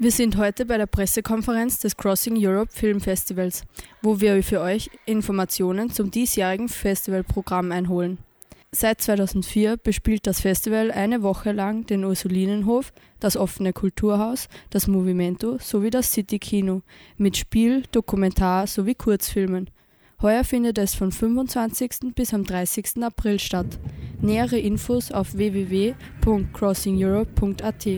Wir sind heute bei der Pressekonferenz des Crossing Europe Film Festivals, wo wir für euch Informationen zum diesjährigen Festivalprogramm einholen. Seit 2004 bespielt das Festival eine Woche lang den Ursulinenhof, das offene Kulturhaus, das Movimento sowie das City Kino mit Spiel, Dokumentar sowie Kurzfilmen. Heuer findet es von 25. bis am 30. April statt. Nähere Infos auf www.crossingeurope.at.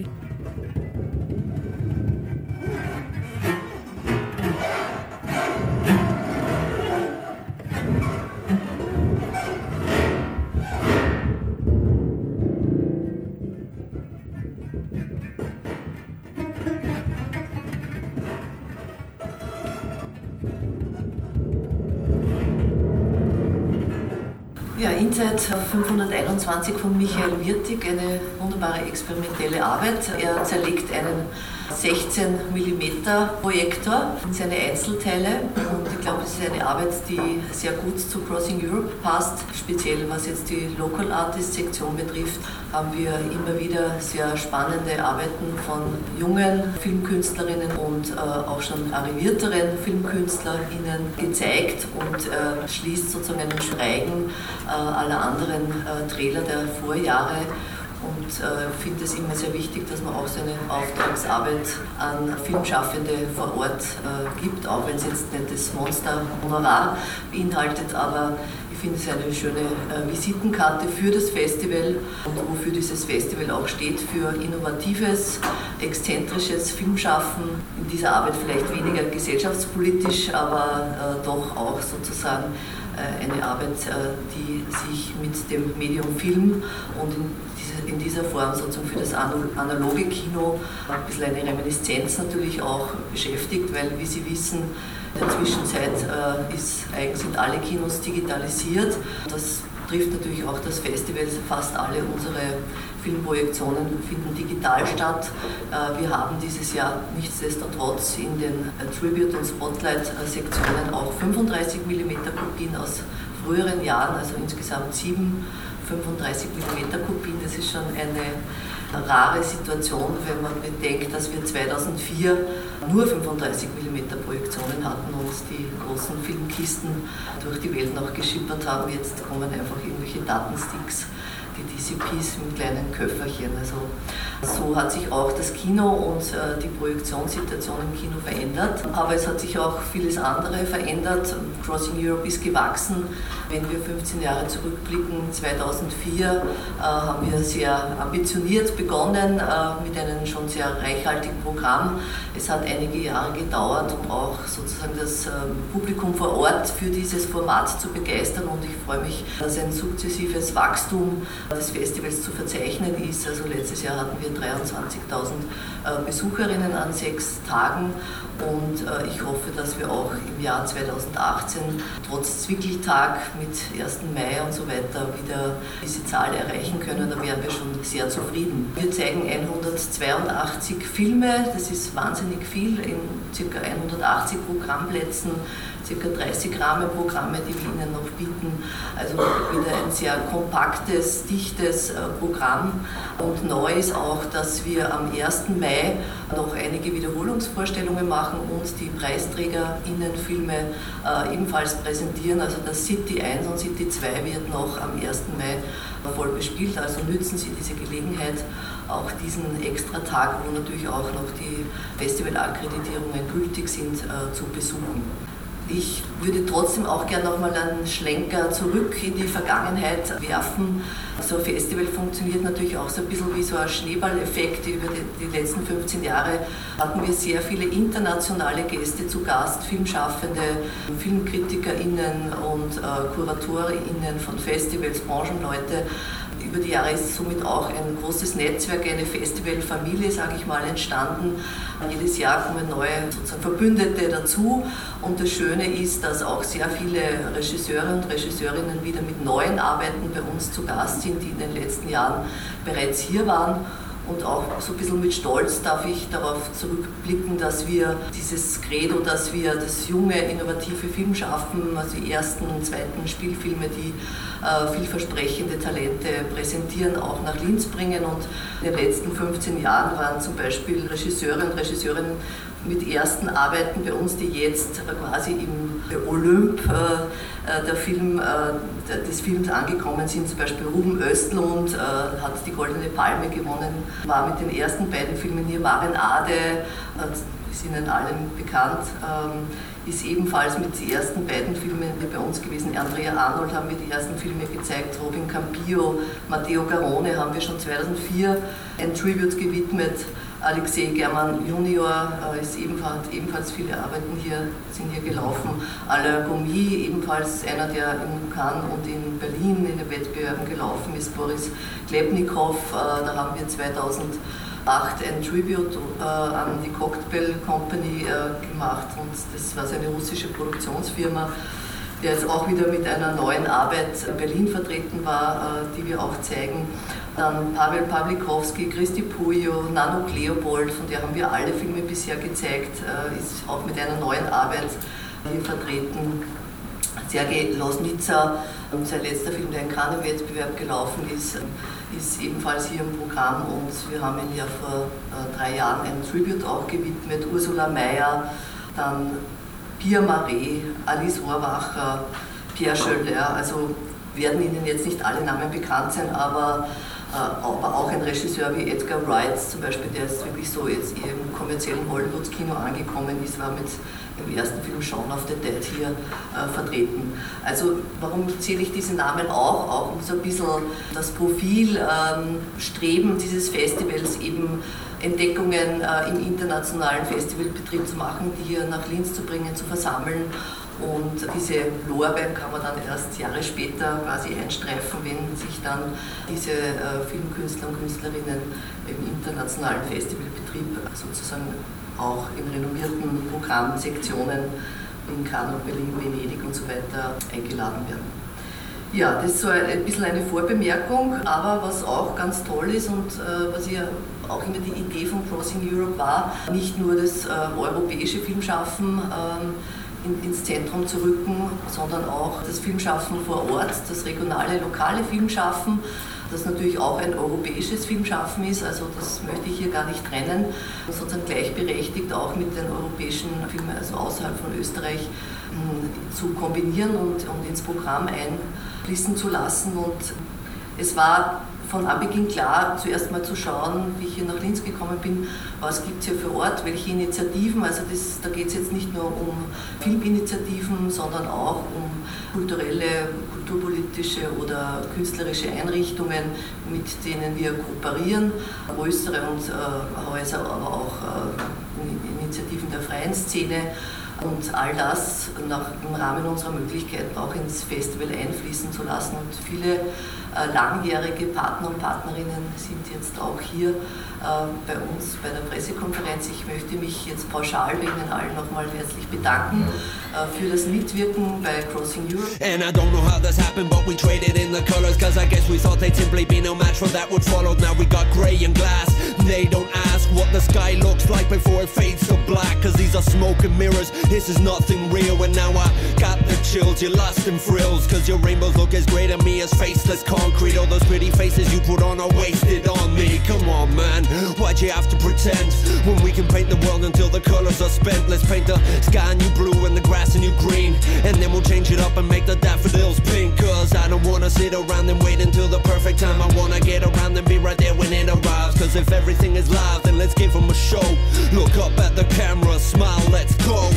Ja, Inside 521 von Michael Wirtig, eine wunderbare experimentelle Arbeit. Er zerlegt einen 16 mm Projektor in seine Einzelteile und ich glaube, es ist eine Arbeit, die sehr gut zu Crossing Europe passt. Speziell was jetzt die Local Artist Sektion betrifft, haben wir immer wieder sehr spannende Arbeiten von jungen Filmkünstlerinnen und äh, auch schon arrivierteren Filmkünstlerinnen gezeigt und äh, schließt sozusagen einen Schweigen äh, aller anderen äh, Trailer der Vorjahre und äh, finde es immer sehr wichtig, dass man auch seine Auftragsarbeit an Filmschaffende vor Ort äh, gibt, auch wenn es jetzt nicht das Monster-Honorar beinhaltet, aber ich finde es eine schöne äh, Visitenkarte für das Festival und wofür dieses Festival auch steht, für innovatives, exzentrisches Filmschaffen. In dieser Arbeit vielleicht weniger gesellschaftspolitisch, aber äh, doch auch sozusagen äh, eine Arbeit, äh, die sich mit dem Medium Film und in dieser Form sozusagen für das analoge Kino ein bisschen eine Reminiszenz natürlich auch beschäftigt, weil wie Sie wissen, in der Zwischenzeit äh, ist, sind alle Kinos digitalisiert. Das trifft natürlich auch das Festival. Fast alle unsere Filmprojektionen finden digital statt. Wir haben dieses Jahr nichtsdestotrotz in den Tribute- und Spotlight-Sektionen auch 35 mm Kopien aus früheren Jahren, also insgesamt sieben 35 mm Kopien. Das ist schon eine rare Situation, wenn man bedenkt, dass wir 2004 nur 35 mm Projektionen hatten und die großen Filmkisten durch die Welt noch geschippert haben. Jetzt kommen einfach irgendwelche Datensticks die DCPs mit kleinen Köfferchen. Also so hat sich auch das Kino und äh, die Projektionssituation im Kino verändert. Aber es hat sich auch vieles andere verändert. Crossing Europe ist gewachsen. Wenn wir 15 Jahre zurückblicken, 2004 äh, haben wir sehr ambitioniert begonnen äh, mit einem schon sehr reichhaltigen Programm. Es hat einige Jahre gedauert, um auch sozusagen das ähm, Publikum vor Ort für dieses Format zu begeistern. Und ich freue mich, dass ein sukzessives Wachstum des Festivals zu verzeichnen ist. Also letztes Jahr hatten wir 23.000 äh, Besucherinnen an sechs Tagen und äh, ich hoffe, dass wir auch im Jahr 2018 trotz Zwickeltag mit 1. Mai und so weiter wieder diese Zahl erreichen können. Da wären wir schon sehr zufrieden. Wir zeigen 182 Filme, das ist wahnsinnig viel in ca. 180 Programmplätzen ca. 30 Rahmenprogramme, die wir Ihnen noch bieten. Also wieder ein sehr kompaktes, dichtes äh, Programm. Und neu ist auch, dass wir am 1. Mai noch einige Wiederholungsvorstellungen machen und die PreisträgerInnen-Filme äh, ebenfalls präsentieren. Also das City 1 und City 2 wird noch am 1. Mai voll bespielt. Also nützen Sie diese Gelegenheit, auch diesen extra Tag, wo natürlich auch noch die Festivalakkreditierungen gültig sind, äh, zu besuchen. Ich würde trotzdem auch gerne nochmal einen Schlenker zurück in die Vergangenheit werfen. So ein Festival funktioniert natürlich auch so ein bisschen wie so ein Schneeballeffekt. Über die, die letzten 15 Jahre hatten wir sehr viele internationale Gäste zu Gast, Filmschaffende, FilmkritikerInnen und äh, KuratorInnen von Festivals, Branchenleute über die Jahre ist somit auch ein großes Netzwerk, eine Festivalfamilie, sage ich mal, entstanden. Jedes Jahr kommen neue sozusagen Verbündete dazu und das Schöne ist, dass auch sehr viele Regisseure und Regisseurinnen wieder mit neuen Arbeiten bei uns zu Gast sind, die in den letzten Jahren bereits hier waren und auch so ein bisschen mit Stolz darf ich darauf zurückblicken, dass wir dieses Credo, dass wir das junge, innovative Film schaffen, also die ersten und zweiten Spielfilme, die äh, vielversprechende Talente präsentieren, auch nach Linz bringen. Und in den letzten 15 Jahren waren zum Beispiel Regisseure und Regisseurinnen mit ersten Arbeiten bei uns, die jetzt quasi im Olymp äh, der Film, äh, des Films angekommen sind. Zum Beispiel Ruben Östlund äh, hat die Goldene Palme gewonnen, war mit den ersten beiden Filmen hier Maren Ade, ist Ihnen allen bekannt, ähm, ist ebenfalls mit den ersten beiden Filmen bei uns gewesen. Andrea Arnold haben wir die ersten Filme gezeigt, Robin Campillo, Matteo Garone haben wir schon 2004 ein Tribute gewidmet. Alexei German Junior äh, ist ebenfalls, ebenfalls viele Arbeiten hier, sind hier gelaufen. Alain Gomi, ebenfalls einer, der in Cannes und in Berlin in den Wettbewerben gelaufen ist. Boris Klebnikow, äh, da haben wir 2008 ein Tribute äh, an die Cocktail Company gemacht und das war seine russische Produktionsfirma der jetzt auch wieder mit einer neuen Arbeit in Berlin vertreten war, die wir auch zeigen. Dann Pavel Pawlikowski, Christi Puyo, Nano Leopold, von der haben wir alle Filme bisher gezeigt, äh, ist auch mit einer neuen Arbeit hier vertreten. Sergei Losnitzer, sein letzter Film, der in keinem Wettbewerb gelaufen ist, ist ebenfalls hier im Programm und wir haben ihn ja vor äh, drei Jahren ein Tribute auch gewidmet. Ursula Mayer, dann Pia Marais, Alice Rohrwacher, Pierre Schöller, also werden Ihnen jetzt nicht alle Namen bekannt sein, aber äh, aber auch ein Regisseur wie Edgar Wright zum Beispiel, der jetzt wirklich so jetzt im kommerziellen Hollywood-Kino angekommen ist, war mit dem ersten Film Shaun of the Dead hier äh, vertreten. Also warum zähle ich diese Namen auch? Auch um so ein bisschen das Profil, ähm, dieses Festivals eben Entdeckungen äh, im internationalen Festivalbetrieb zu machen, die hier nach Linz zu bringen, zu versammeln und diese Lorbeeren kann man dann erst Jahre später quasi einstreifen, wenn sich dann diese äh, Filmkünstler und Künstlerinnen im internationalen Festivalbetrieb sozusagen auch in renommierten Programmsektionen in Cannes, Berlin, Venedig und so weiter eingeladen werden. Ja, das ist so ein bisschen eine Vorbemerkung, aber was auch ganz toll ist und äh, was ja auch immer die Idee von Crossing Europe war, nicht nur das äh, europäische Filmschaffen ähm, in, ins Zentrum zu rücken, sondern auch das Filmschaffen vor Ort, das regionale, lokale Filmschaffen, das natürlich auch ein europäisches Filmschaffen ist, also das möchte ich hier gar nicht trennen, sozusagen gleichberechtigt auch mit den europäischen Filmen, also außerhalb von Österreich, hm, zu kombinieren und, und ins Programm einfließen zu lassen. Und es war von Anbeginn klar, zuerst mal zu schauen, wie ich hier nach Linz gekommen bin, was gibt es hier für Ort, welche Initiativen. Also das, da geht es jetzt nicht nur um Filminitiativen, sondern auch um kulturelle, kulturpolitische oder künstlerische Einrichtungen, mit denen wir kooperieren, größere und, äh, Häuser, aber auch äh, Initiativen der freien Szene und all das nach, im Rahmen unserer Möglichkeiten auch ins Festival einfließen zu lassen. Und viele langjährige Partner und Partnerinnen sind jetzt auch hier äh, bei uns bei der Pressekonferenz. Ich möchte mich jetzt pauschal bei Ihnen allen nochmal herzlich bedanken äh, für das Mitwirken bei Crossing Europe. And I don't know how this happened, but we traded in the colors, cause I guess we thought they'd simply be no match for that would follow. Now we got grey and glass. They don't ask what the sky looks like before it fades to black, cause these are smoke and mirrors. This is nothing real, and now I got the chills. You're lost in frills, cause your rainbows look as great on me as faceless concrete. All those pretty faces you put on are wasted on me. Come on, man, why'd you have to pretend? When we can paint the world until the colors are spent. Let's paint the sky a new blue and the grass a new green. And then we'll change it up and make the daffodils pink. Cause I don't wanna sit around and wait until the perfect time. I wanna get around and be right there when it arrives. Cause if everything is live, then let's give them a show. Look up at the camera, smile, let's go.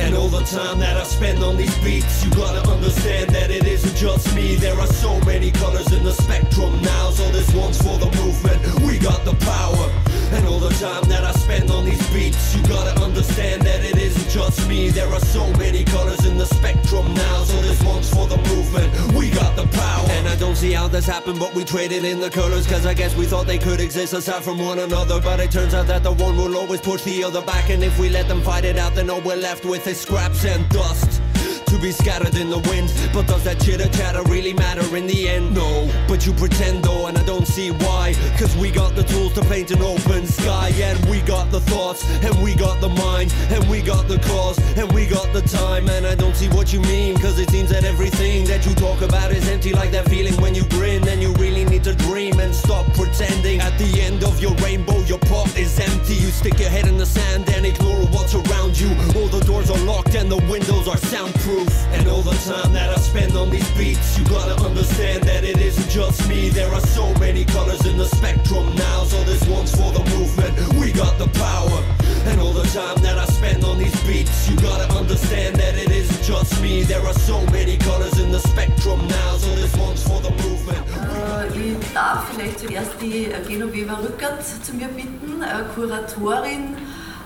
And all the time that I spend on these beats, you gotta understand that it isn't just me. There are so many colors in the spectrum now. So this one's for the movement, we got the power. And all the time that I spend on these beats, you gotta understand that it isn't just me. There are so many colors in the spectrum now. So this one's for the movement, we got the power. And I don't see how this happened, but we traded in the colors, cause I guess we thought they could exist aside from one another. But it turns out that the one will always push the other back. And if we let them fight it out, then all we're left with scraps and dust to be scattered in the wind. But does that chitter chatter really matter in the end? No, but you pretend though, and I don't see why. Cause we got the tools to paint an open sky, and we got the thoughts, and we got the mind, and we got the cause, and we got the time. And I don't see what you mean, cause it seems that everything that you talk about is empty, like that feeling when you grin, and you really need to dream and stop pretending. At the end of your rainbow, your pot is empty. You stick your head in the sand and ignore what's around you. All the doors are locked and the windows are soundproof. And all the time that I spend on these beats, you gotta understand that it isn't just me. There are so many colors in the spectrum now. So this one's for the movement, we got the power. And all the time that I spend on these beats, you gotta understand that it isn't just me. There are so many colors in the spectrum now. So this one's for the movement. Äh, ich darf vielleicht zuerst die äh, Genoveva Rückert zu mir bitten, äh, Kuratorin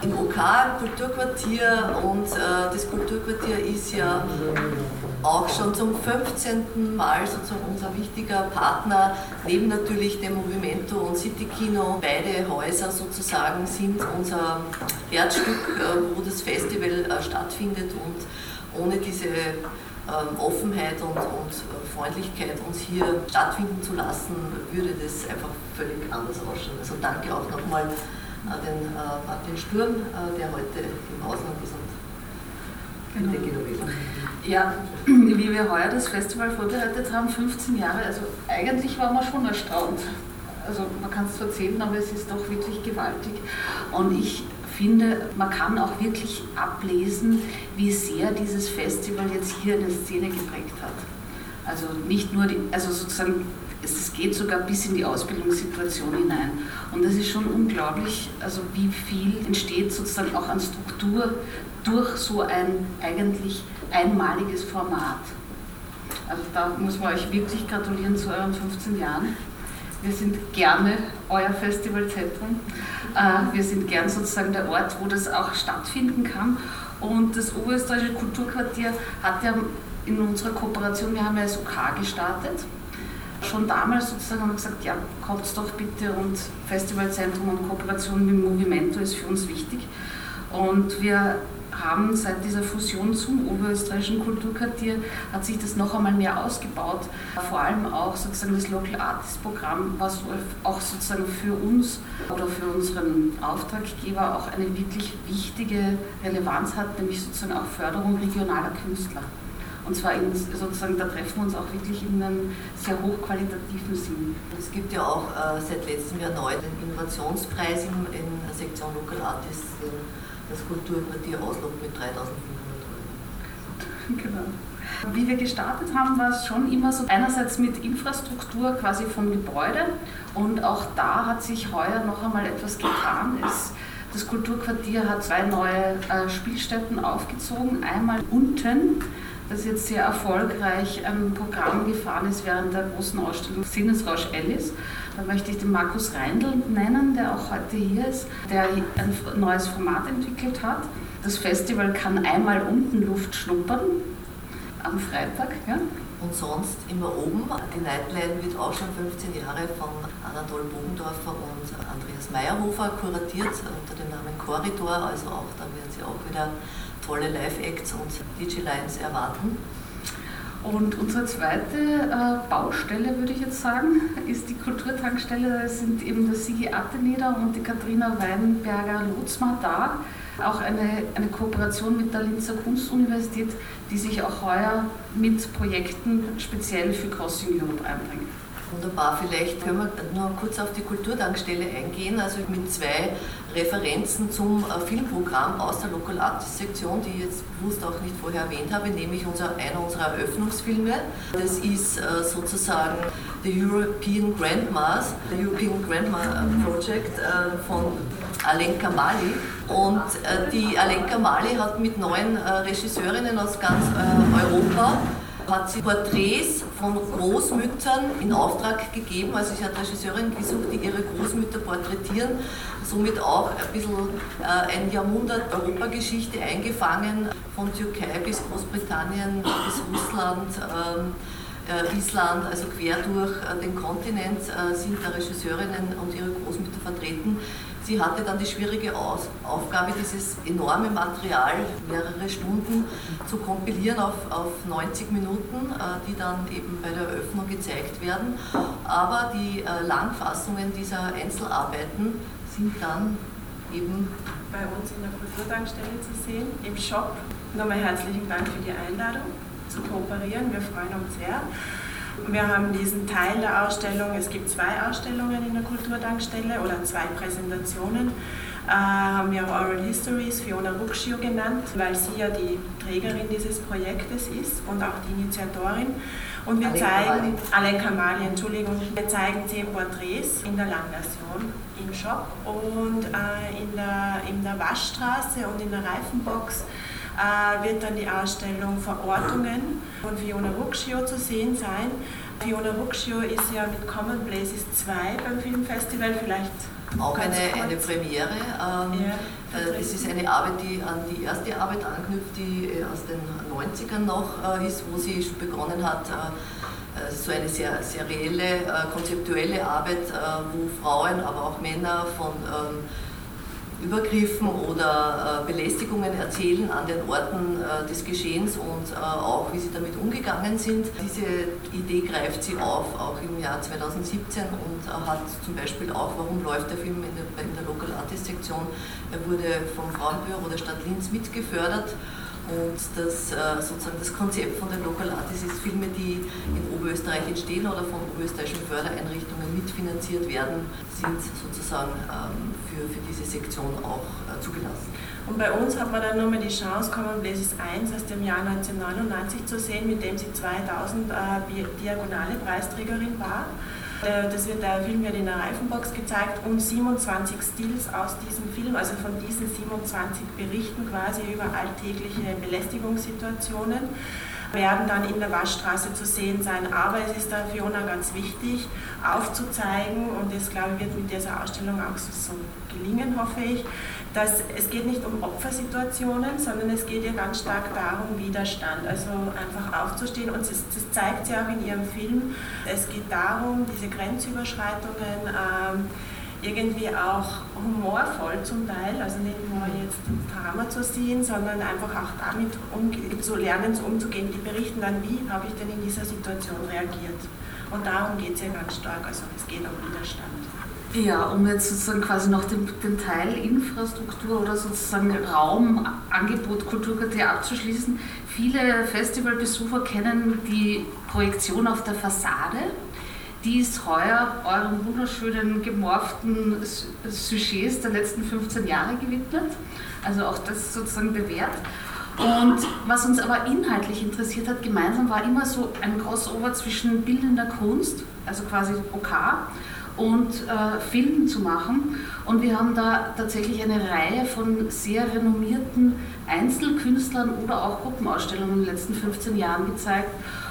im OK, im Kulturquartier. Und äh, das Kulturquartier ist ja auch schon zum 15. Mal sozusagen unser wichtiger Partner, neben natürlich dem Movimento und City Kino. Beide Häuser sozusagen sind unser Herzstück, äh, wo das Festival äh, stattfindet und ohne diese ähm, Offenheit und, und äh, Freundlichkeit uns hier stattfinden zu lassen, würde das einfach völlig anders ausschauen. Also danke auch nochmal den äh, Martin Sturm, äh, der heute im Ausland ist und genau. Ja, wie wir heuer das Festival vorbereitet haben, 15 Jahre, also eigentlich waren wir schon erstaunt. Also man kann es erzählen, aber es ist doch wirklich gewaltig. Und ich finde, man kann auch wirklich ablesen, wie sehr dieses Festival jetzt hier eine Szene geprägt hat. Also nicht nur, die, also sozusagen, es geht sogar bis in die Ausbildungssituation hinein. Und das ist schon unglaublich, also wie viel entsteht sozusagen auch an Struktur durch so ein eigentlich einmaliges Format. Also da muss man euch wirklich gratulieren zu euren 15 Jahren. Wir sind gerne euer Festivalzentrum. Äh, wir sind gern sozusagen der Ort, wo das auch stattfinden kann. Und das Oberösterreichische Kulturquartier hat ja in unserer Kooperation, wir haben ja das OK gestartet. Schon damals sozusagen haben wir gesagt, ja, kommt doch bitte und Festivalzentrum und Kooperation mit Movimento ist für uns wichtig. Und wir haben seit dieser Fusion zum Oberösterreichischen Kulturquartier hat sich das noch einmal mehr ausgebaut. Vor allem auch sozusagen das Local Artist Programm, was auch sozusagen für uns oder für unseren Auftraggeber auch eine wirklich wichtige Relevanz hat, nämlich sozusagen auch Förderung regionaler Künstler. Und zwar in, sozusagen, da treffen wir uns auch wirklich in einem sehr hochqualitativen Sinn. Es gibt ja auch äh, seit letztem Jahr neu den Innovationspreis in, in der Sektion Local Artists, den das Kulturquartier auslockt mit 3500 Euro. Genau. Wie wir gestartet haben, war es schon immer so einerseits mit Infrastruktur quasi vom Gebäude und auch da hat sich heuer noch einmal etwas getan. Es, das Kulturquartier hat zwei neue äh, Spielstätten aufgezogen. Einmal unten, das jetzt sehr erfolgreich ein Programm gefahren ist während der großen Ausstellung Sinnesrausch Alice. Da möchte ich den Markus Reindl nennen, der auch heute hier ist, der ein neues Format entwickelt hat. Das Festival kann einmal unten Luft schnuppern, am Freitag. Ja? Und sonst immer oben. Die Nightline wird auch schon 15 Jahre von Anatol Bogendorfer und Andreas Meyerhofer kuratiert unter dem Namen Corridor. Also auch da werden Sie auch wieder tolle Live-Acts und DJ-Lines erwarten. Und unsere zweite äh, Baustelle, würde ich jetzt sagen, ist die Kulturtankstelle. Da sind eben der Sigi Atteneder und die Katharina Weinberger-Lotzmar da. Auch eine, eine Kooperation mit der Linzer Kunstuniversität, die sich auch heuer mit Projekten speziell für Crossing Europe einbringt. Wunderbar, vielleicht können wir noch kurz auf die Kulturtankstelle eingehen, also mit zwei Referenzen zum äh, Filmprogramm aus der Local Artist Sektion, die ich jetzt bewusst auch nicht vorher erwähnt habe, nämlich unser, einer unserer Eröffnungsfilme. Das ist äh, sozusagen The European Grandmas, The European Grandma äh, Project von Alenka Mali. Und die Alenka Mali hat mit neun Regisseurinnen aus ganz Europa hat sie Porträts von Großmüttern in Auftrag gegeben. Also sie hat Regisseurinnen gesucht, die ihre Großmütter porträtieren, somit auch ein bisschen äh, ein Jahrhundert Europageschichte eingefangen, von Türkei bis Großbritannien bis Russland. Ähm, äh, Island, also quer durch äh, den Kontinent sind da Regisseurinnen und ihre Großmütter vertreten. Sie hatte dann die schwierige Aufgabe, dieses enorme Material, mehrere Stunden, zu kompilieren auf, auf 90 Minuten, äh, die dann eben bei der Eröffnung gezeigt werden. Aber die äh, Langfassungen dieser Einzelarbeiten sind dann eben bei uns in der Kulturtankstelle zu sehen, im Shop. Nochmal herzlichen Dank für die Einladung zu kooperieren. Wir freuen uns sehr. Wir haben diesen Teil der Ausstellung, es gibt zwei Ausstellungen in der Kulturtankstelle oder zwei Präsentationen. Äh, haben wir Oral Histories Fiona Ruccio genannt, weil sie ja die Trägerin dieses Projektes ist und auch die Initiatorin. Und wir zeigen, Alenka Mali, Entschuldigung, wir zeigen zehn Porträts in der Langversion im Shop und äh, in, der, in der Waschstraße und in der Reifenbox wird dann die Ausstellung Verortungen von Fiona Ruccio zu sehen sein. Fiona Ruccio ist ja mit Common Places 2 beim Filmfestival, vielleicht auch eine, eine Premiere. Ähm, ja, äh, es ist eine Arbeit, die an die erste Arbeit anknüpft, die äh, aus den 90ern noch äh, ist, wo sie begonnen hat, äh, so eine sehr, reelle, konzeptuelle Arbeit, wo Frauen, aber auch Männer von ähm, Übergriffen oder äh, Belästigungen erzählen an den Orten äh, des Geschehens und äh, auch wie sie damit umgegangen sind. Diese Idee greift sie auf, auch im Jahr 2017 und hat zum Beispiel auch, warum läuft der Film in der, in der Local Artist Sektion, er wurde vom Frauenbüro der Stadt Linz mitgefördert und das, äh, sozusagen das Konzept von den Local Artists ist Filme, die in Oberösterreich entstehen oder von oberösterreichischen Fördereinrichtungen mitfinanziert werden, sind sozusagen ähm, für, für diese Sektion auch äh, zugelassen. Und bei uns hat man dann nochmal die Chance, Common Places 1 aus dem Jahr 1999 zu sehen, mit dem sie 2000 äh, Diagonale Preisträgerin war. Äh, das wird, der Film wird in der Reifenbox gezeigt und 27 Stills aus diesem Film, also von diesen 27 Berichten quasi über alltägliche Belästigungssituationen werden dann in der Waschstraße zu sehen sein. Aber es ist da Fiona ganz wichtig, aufzuzeigen, und das glaube ich wird mit dieser Ausstellung auch so gelingen, hoffe ich, dass es geht nicht um Opfersituationen, sondern es geht ihr ganz stark darum, Widerstand, also einfach aufzustehen. Und das, das zeigt sie auch in ihrem Film. Es geht darum, diese Grenzüberschreitungen, ähm, irgendwie auch humorvoll zum Teil, also nicht nur jetzt Drama zu sehen, sondern einfach auch damit um, zu lernen, umzugehen. Die berichten dann, wie habe ich denn in dieser Situation reagiert. Und darum geht es ja ganz stark, also es geht um Widerstand. Ja, um jetzt sozusagen quasi noch den, den Teil Infrastruktur oder sozusagen Raumangebot Kulturquartier abzuschließen. Viele Festivalbesucher kennen die Projektion auf der Fassade die ist heuer euren wunderschönen gemorften Sujets der letzten 15 Jahre gewidmet. Also auch das sozusagen bewährt. Und was uns aber inhaltlich interessiert hat, gemeinsam war immer so ein Crossover zwischen bildender Kunst, also quasi OK, und äh, Filmen zu machen. Und wir haben da tatsächlich eine Reihe von sehr renommierten Einzelkünstlern oder auch Gruppenausstellungen in den letzten 15 Jahren gezeigt.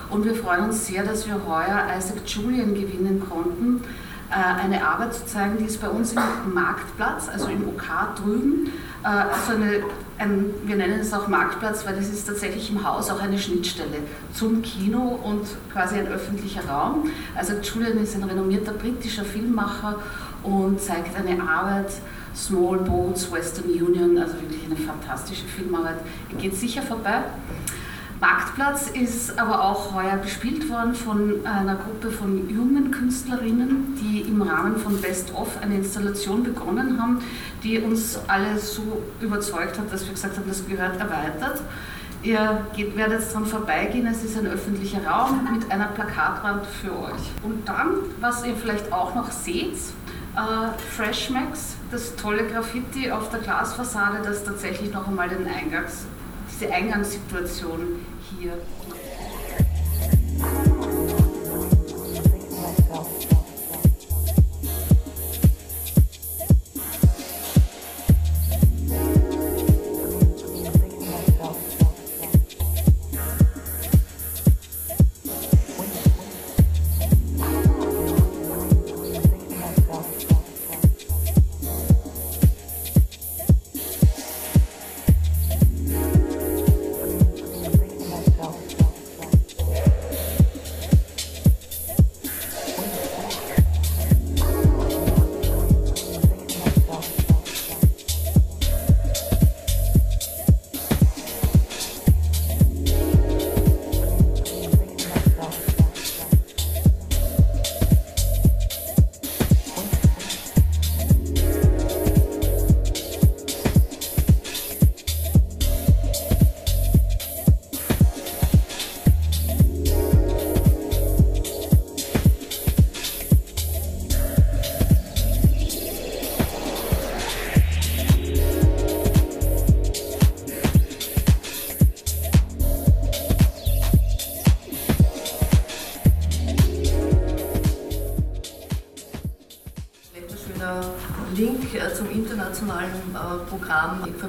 Und wir freuen uns sehr, dass wir heuer Isaac Julian gewinnen konnten, äh, eine Arbeit zu zeigen, die ist bei uns im Marktplatz, also im OK drüben. Also eine, ein, wir nennen es auch Marktplatz, weil das ist tatsächlich im Haus auch eine Schnittstelle zum Kino und quasi ein öffentlicher Raum. Also Julian ist ein renommierter britischer Filmmacher und zeigt eine Arbeit, Small Boats, Western Union, also wirklich eine fantastische Filmarbeit. Ihr geht sicher vorbei. Marktplatz ist aber auch heuer bespielt worden von einer Gruppe von jungen Künstlerinnen, die im Rahmen von Best of eine Installation begonnen haben, die uns alle so überzeugt hat, dass wir gesagt haben, das gehört erweitert. Ihr geht, werdet jetzt dran vorbeigehen, es ist ein öffentlicher Raum mit einer Plakatwand für euch. Und dann, was ihr vielleicht auch noch seht, äh, Freshmax, das tolle Graffiti auf der Glasfassade, das tatsächlich noch einmal den Eingangs, diese Eingangssituation hier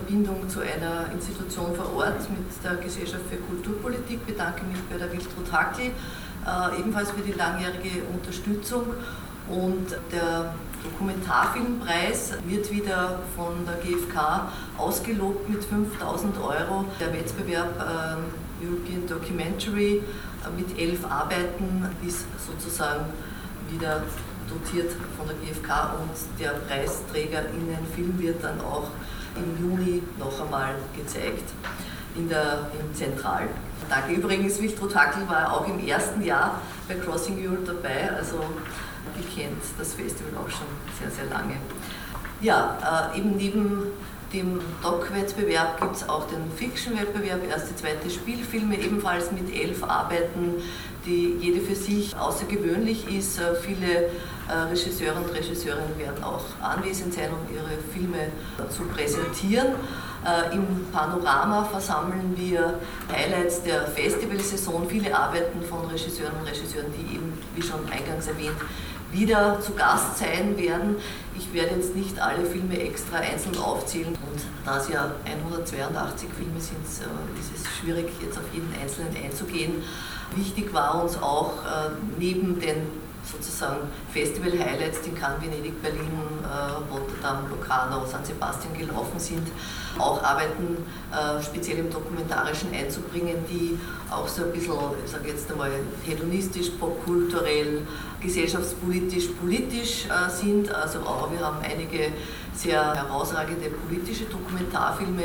Verbindung zu einer Institution vor Ort mit der Gesellschaft für Kulturpolitik. Bedanke mich bei der Wiltrud Hackel äh, ebenfalls für die langjährige Unterstützung. Und der Dokumentarfilmpreis wird wieder von der GfK ausgelobt mit 5000 Euro. Der Wettbewerb äh, European Documentary äh, mit elf Arbeiten ist sozusagen wieder dotiert von der GfK und der PreisträgerInnen-Film wird dann auch im Juni noch einmal gezeigt in der, im Zentral. Danke übrigens, Wiltrud Hackel war auch im ersten Jahr bei Crossing Europe dabei, also die kennt das Festival auch schon sehr, sehr lange. Ja, äh, eben neben dem Doc-Wettbewerb gibt es auch den Fiction-Wettbewerb, erste, zweite Spielfilme, ebenfalls mit elf Arbeiten, die jede für sich außergewöhnlich ist. Äh, viele äh, Regisseure und Regisseurinnen werden auch anwesend sein, um ihre Filme zu präsentieren. Äh, Im Panorama versammeln wir Highlights der Festivalsaison, viele Arbeiten von Regisseuren und Regisseuren, die eben, wie schon eingangs erwähnt, wieder zu Gast sein werden. Ich werde jetzt nicht alle Filme extra einzeln aufzählen und da es ja 182 Filme sind, äh, ist es schwierig, jetzt auf jeden einzelnen einzugehen. Wichtig war uns auch neben den sozusagen Festival-Highlights, die in Cannes, Venedig, Berlin, äh, Rotterdam, Locarno, San Sebastian gelaufen sind, auch Arbeiten äh, speziell im Dokumentarischen einzubringen, die auch so ein bisschen, ich sage jetzt einmal, hedonistisch, popkulturell, gesellschaftspolitisch, politisch äh, sind. Also auch wir haben einige sehr herausragende politische Dokumentarfilme,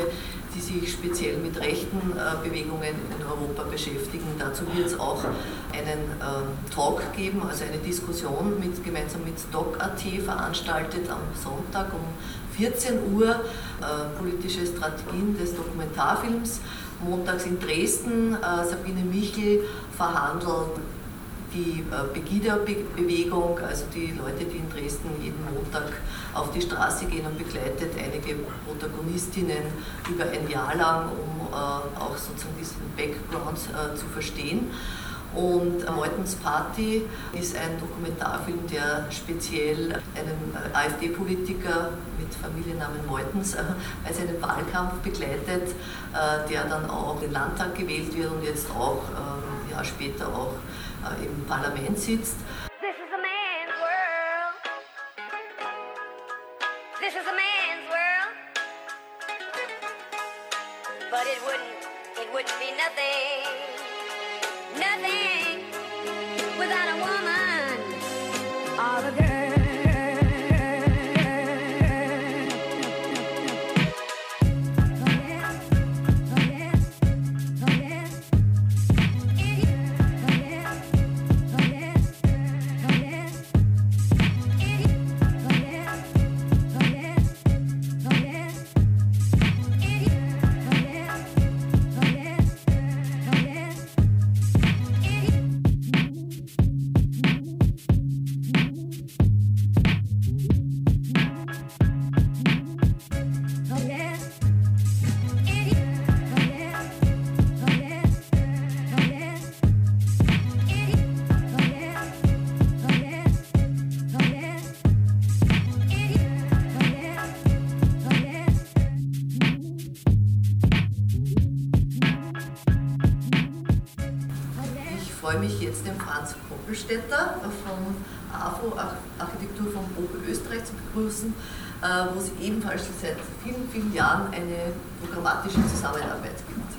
die sich speziell mit rechten äh, Bewegungen in Europa beschäftigen. Dazu wird es auch einen ähm, Talk geben, also eine Diskussion mit, gemeinsam mit DocAT veranstaltet am Sonntag um 14 Uhr, äh, politische Strategien des Dokumentarfilms. Montags in Dresden, äh, Sabine Michel verhandelt die Pegida-Bewegung, also die Leute, die in Dresden jeden Montag auf die Straße gehen und begleitet einige Protagonistinnen über ein Jahr lang, um äh, auch sozusagen diesen Background äh, zu verstehen. Und Meutens Party ist ein Dokumentarfilm, der speziell einen AfD-Politiker mit Familiennamen Meutens äh, bei seinem Wahlkampf begleitet, der dann auch in den Landtag gewählt wird und jetzt auch ein Jahr später auch äh, im Parlament sitzt. Nothing, nothing Doppelstädter von AFO, Architektur von Oberösterreich, zu begrüßen, äh, wo es ebenfalls seit vielen, vielen Jahren eine programmatische Zusammenarbeit gibt.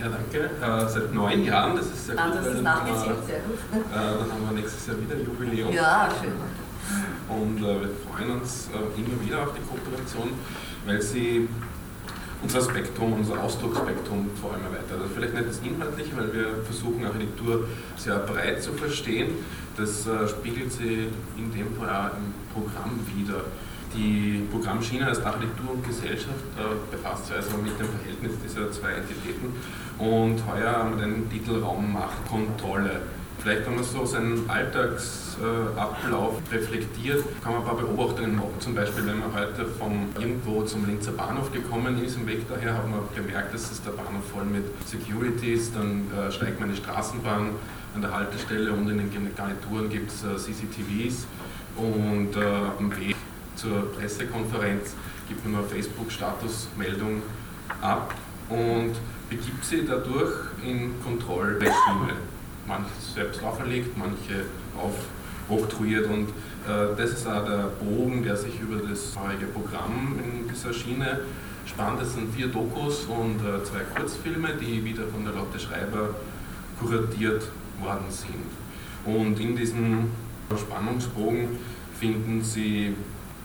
Ja, danke. Äh, seit neun Jahren, das ist sehr ah, gut. Das ist nachgezählt, sehr gut. Äh, dann haben wir nächstes Jahr wieder Jubiläum. Ja, schön. Und äh, wir freuen uns äh, immer wieder auf die Kooperation, weil sie unser Spektrum, unser Ausdrucksspektrum vor allem erweitert. Also vielleicht nicht das Inhaltliche, weil wir versuchen, Architektur sehr breit zu verstehen. Das äh, spiegelt sie in dem Fall auch im Programm wieder. Die Programmschiene heißt Architektur und Gesellschaft, äh, befasst sich also mit dem Verhältnis dieser zwei Entitäten. Und heuer haben wir den Titel Raum Macht Kontrolle. Vielleicht, wenn man so seinen Alltagsablauf reflektiert, kann man ein paar Beobachtungen machen. Zum Beispiel, wenn man heute von irgendwo zum Linzer Bahnhof gekommen ist, im Weg daher, hat man gemerkt, dass es der Bahnhof voll mit Securities, dann äh, steigt man in die Straßenbahn an der Haltestelle und in den Garnituren gibt es äh, CCTVs und äh, am Weg zur Pressekonferenz gibt man eine Facebook-Statusmeldung ab und begibt sie dadurch in Kontrollregime manche selbst auferlegt, manche aufoktroyiert und äh, das ist auch der Bogen, der sich über das heutige Programm in dieser Schiene spannt. Es sind vier Dokus und äh, zwei Kurzfilme, die wieder von der Lotte Schreiber kuratiert worden sind. Und in diesem Spannungsbogen finden Sie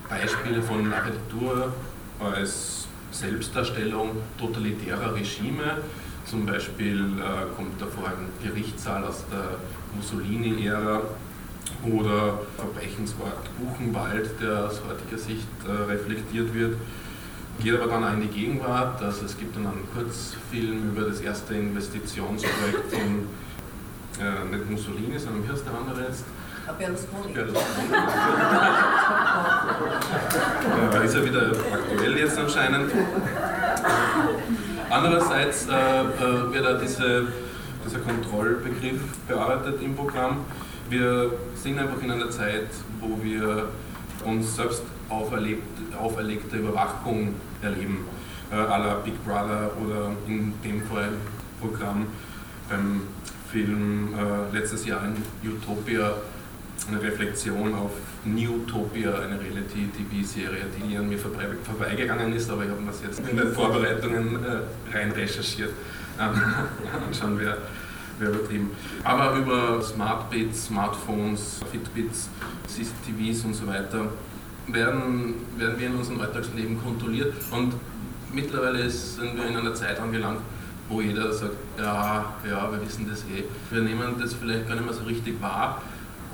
Beispiele von Architektur als Selbstdarstellung totalitärer Regime, zum Beispiel äh, kommt davor ein Gerichtssaal aus der Mussolini-Ära oder Verbrechensort Buchenwald, der aus heutiger Sicht äh, reflektiert wird. Geht aber dann auch in die Gegenwart. Also es gibt dann einen Kurzfilm über das erste Investitionsprojekt von äh, nicht Mussolini, sondern wie heißt der andere jetzt? Berlusconi. Berlusconi. ja, ist ja wieder aktuell jetzt anscheinend. Andererseits äh, äh, wird auch diese, dieser Kontrollbegriff bearbeitet im Programm. Wir sind einfach in einer Zeit, wo wir uns selbst auferlegte Überwachung erleben, äh, à la Big Brother oder in dem Fall Programm beim Film äh, letztes Jahr in Utopia eine Reflexion auf Newtopia, eine Reality-TV-Serie, die an mir vorbeigegangen ist, aber ich habe mir das jetzt in den Vorbereitungen äh, rein recherchiert. Anschauen wäre wär übertrieben. Aber über Smartbits, Smartphones, Fitbits, CCTVs und so weiter werden, werden wir in unserem Alltagsleben kontrolliert und mittlerweile sind wir in einer Zeit angelangt, wo jeder sagt, ja, ja, wir wissen das eh. Wir nehmen das vielleicht gar nicht mehr so richtig wahr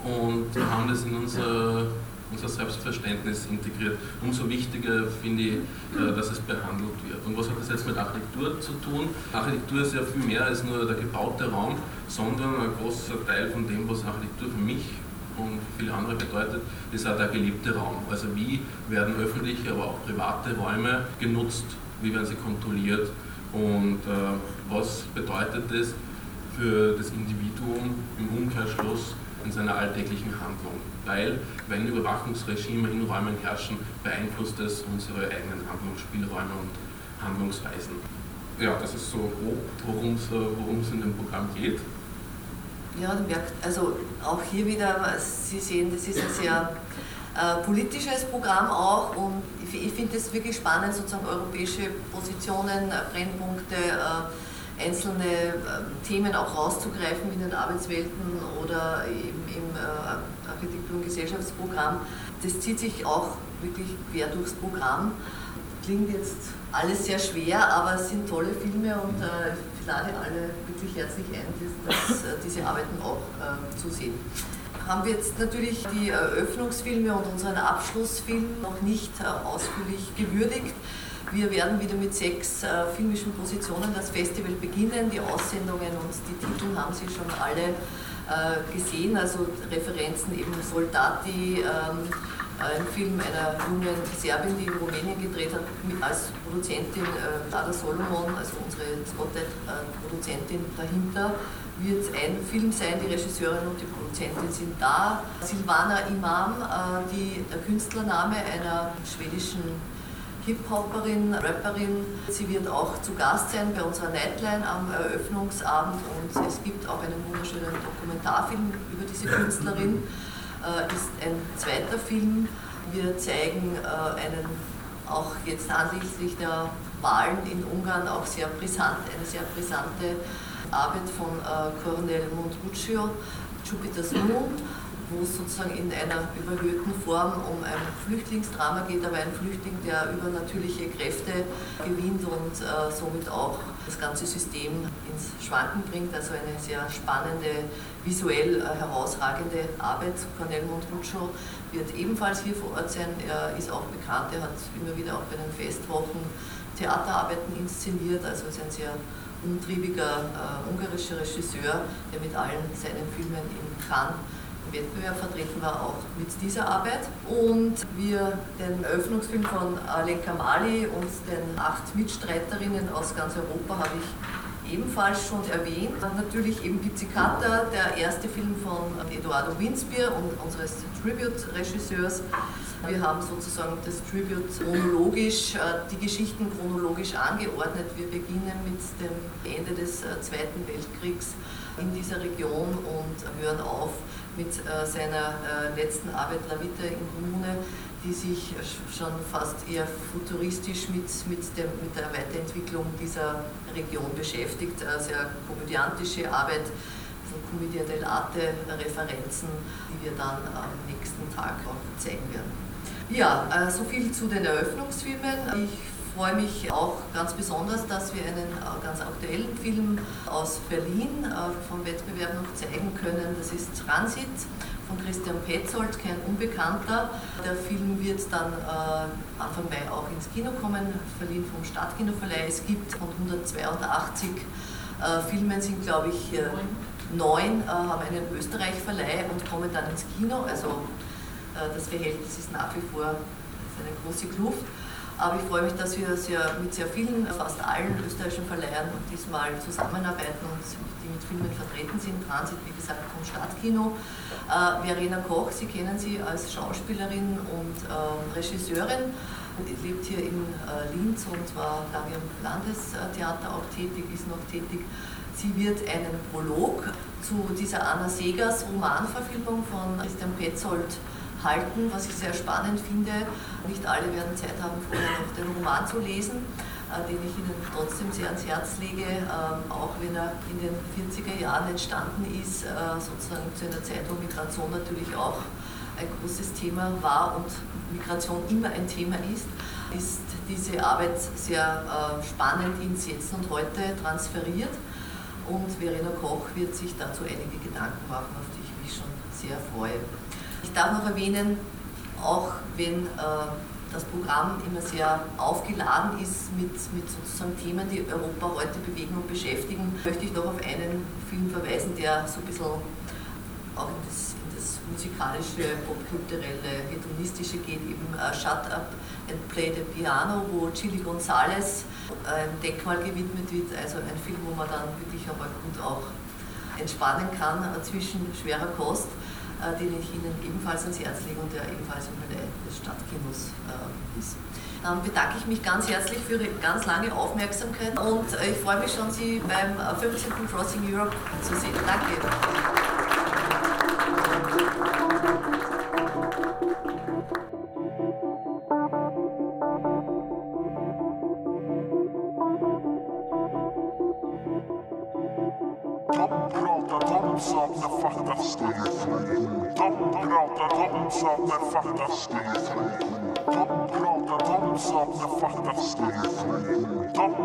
und wir haben das in unser, unser Selbstverständnis integriert. Umso wichtiger finde ich, äh, dass es behandelt wird. Und was hat das jetzt mit Architektur zu tun? Architektur ist ja viel mehr als nur der gebaute Raum, sondern ein großer Teil von dem, was Architektur für mich und viele andere bedeutet, ist auch der gelebte Raum. Also wie werden öffentliche, aber auch private Räume genutzt, wie werden sie kontrolliert und äh, was bedeutet das für das Individuum im Umkehrschluss in seiner alltäglichen Handlung. Weil, wenn Überwachungsregime in Räumen herrschen, beeinflusst es unsere eigenen Handlungsspielräume und Handlungsweisen. Ja, das ist so worum es in dem Programm geht. Ja, also auch hier wieder, Sie sehen, das ist ein sehr äh, politisches Programm auch und ich, ich finde es wirklich spannend, sozusagen europäische Positionen, Brennpunkte, äh, einzelne äh, Themen auch rauszugreifen in den Arbeitswelten oder im, im äh, Architektur- und Gesellschaftsprogramm. Das zieht sich auch wirklich quer durchs Programm. Klingt jetzt alles sehr schwer, aber es sind tolle Filme und äh, ich lade alle wirklich herzlich ein, das, äh, diese Arbeiten auch zu sehen haben wir jetzt natürlich die Eröffnungsfilme und unseren Abschlussfilm noch nicht ausführlich gewürdigt. Wir werden wieder mit sechs äh, filmischen Positionen das Festival beginnen. Die Aussendungen und die Titel haben Sie schon alle äh, gesehen, also Referenzen eben Soldati, ähm, ein Film einer jungen Serbin, die in Rumänien gedreht hat, mit, als Produzentin äh, Ada Solomon, also unsere Spotlight-Produzentin dahinter, wird ein Film sein, die Regisseurin und die Produzentin sind da. Silvana Imam, äh, die, der Künstlername einer schwedischen Hip-Hopperin, Rapperin. Sie wird auch zu Gast sein bei unserer Nightline am Eröffnungsabend und es gibt auch einen wunderschönen Dokumentarfilm über diese Künstlerin. Äh, ist ein zweiter Film. Wir zeigen äh, einen auch jetzt anlässlich der Wahlen in Ungarn auch sehr brisant, eine sehr brisante Arbeit von äh, Coronel Montruccio, Jupiter's Moon wo es sozusagen in einer überhöhten Form um ein Flüchtlingsdrama geht, aber ein Flüchtling, der übernatürliche Kräfte gewinnt und äh, somit auch das ganze System ins Schwanken bringt. Also eine sehr spannende, visuell äh, herausragende Arbeit. Cornel Montruccio wird ebenfalls hier vor Ort sein. Er ist auch bekannt, er hat immer wieder auch bei den Festwochen Theaterarbeiten inszeniert, also ist ein sehr umtriebiger äh, ungarischer Regisseur, der mit allen seinen Filmen in Cannes Wettbewerb vertreten war, auch mit dieser Arbeit. Und wir den Eröffnungsfilm von Alenka Mali und den acht Mitstreiterinnen aus ganz Europa habe ich ebenfalls schon erwähnt. Natürlich eben Pizzicata, der erste Film von Eduardo Winsbier und unseres Tribute-Regisseurs. Wir haben sozusagen das Tribute chronologisch, äh, die Geschichten chronologisch angeordnet. Wir beginnen mit dem Ende des äh, Zweiten Weltkriegs in dieser Region und hören auf mit äh, seiner äh, letzten Arbeit La Vita in Comune, die sich schon fast eher futuristisch mit, mit, dem, mit der Weiterentwicklung dieser Region beschäftigt. Äh, sehr komödiantische Arbeit, also Commedia dell'arte, Referenzen, die wir dann am nächsten Tag auch zeigen werden. Ja, äh, so viel zu den Eröffnungsfilmen. Ich freue mich auch ganz besonders, dass wir einen äh, ganz aktuellen Film aus Berlin äh, vom Wettbewerb noch zeigen können. Das ist Transit von Christian Petzold, kein Unbekannter. Der Film wird dann äh, Anfang Mai auch ins Kino kommen, verliehen vom Stadtkinoverleih. Es gibt von 182 Filmen sind, glaube ich, neun haben einen Österreich-Verleih und kommen dann ins Kino. Also das Verhältnis ist nach wie vor eine große Kluft. Aber ich freue mich, dass wir sehr, mit sehr vielen, fast allen österreichischen Verleihern diesmal zusammenarbeiten und die mit Filmen vertreten sind. Transit, wie gesagt, vom Stadtkino. Äh, Verena Koch, Sie kennen sie als Schauspielerin und äh, Regisseurin. Lebt hier in äh, Linz und war lange im Landestheater auch tätig, ist noch tätig. Sie wird einen Prolog zu dieser Anna Segers Romanverfilmung von Christian Petzold halten, was ich sehr spannend finde. Nicht alle werden Zeit haben, vorher noch den Roman zu lesen, äh, den ich Ihnen trotzdem sehr ans Herz lege, ähm, auch wenn er in den 40er Jahren entstanden ist, äh, sozusagen zu einer Zeit, wo Migration natürlich auch ein großes Thema war und Migration immer ein Thema ist, ist diese Arbeit sehr äh, spannend ins Jetzt und Heute transferiert. Und Verena Koch wird sich dazu einige Gedanken machen, auf die ich mich schon sehr freue. Ich darf noch erwähnen, auch wenn äh, das Programm immer sehr aufgeladen ist mit, mit sozusagen Themen, die Europa heute bewegen und beschäftigen, möchte ich noch auf einen Film verweisen, der so ein bisschen auch in das, in das musikalische, popkulturelle, hedonistische geht, eben uh, Shut Up and Play the Piano, wo Chili Gonzalez ein Denkmal gewidmet wird, also ein Film, wo man dann wirklich einmal gut auch entspannen kann äh, zwischen schwerer Kost. Äh, den ich Ihnen ebenfalls ans Herz lege und der ebenfalls im Relais des Stadtkinos äh, ist. Dann bedanke ich mich ganz herzlich für Ihre ganz lange Aufmerksamkeit und äh, ich freue mich schon, Sie beim 15. Crossing Europe zu sehen. Danke.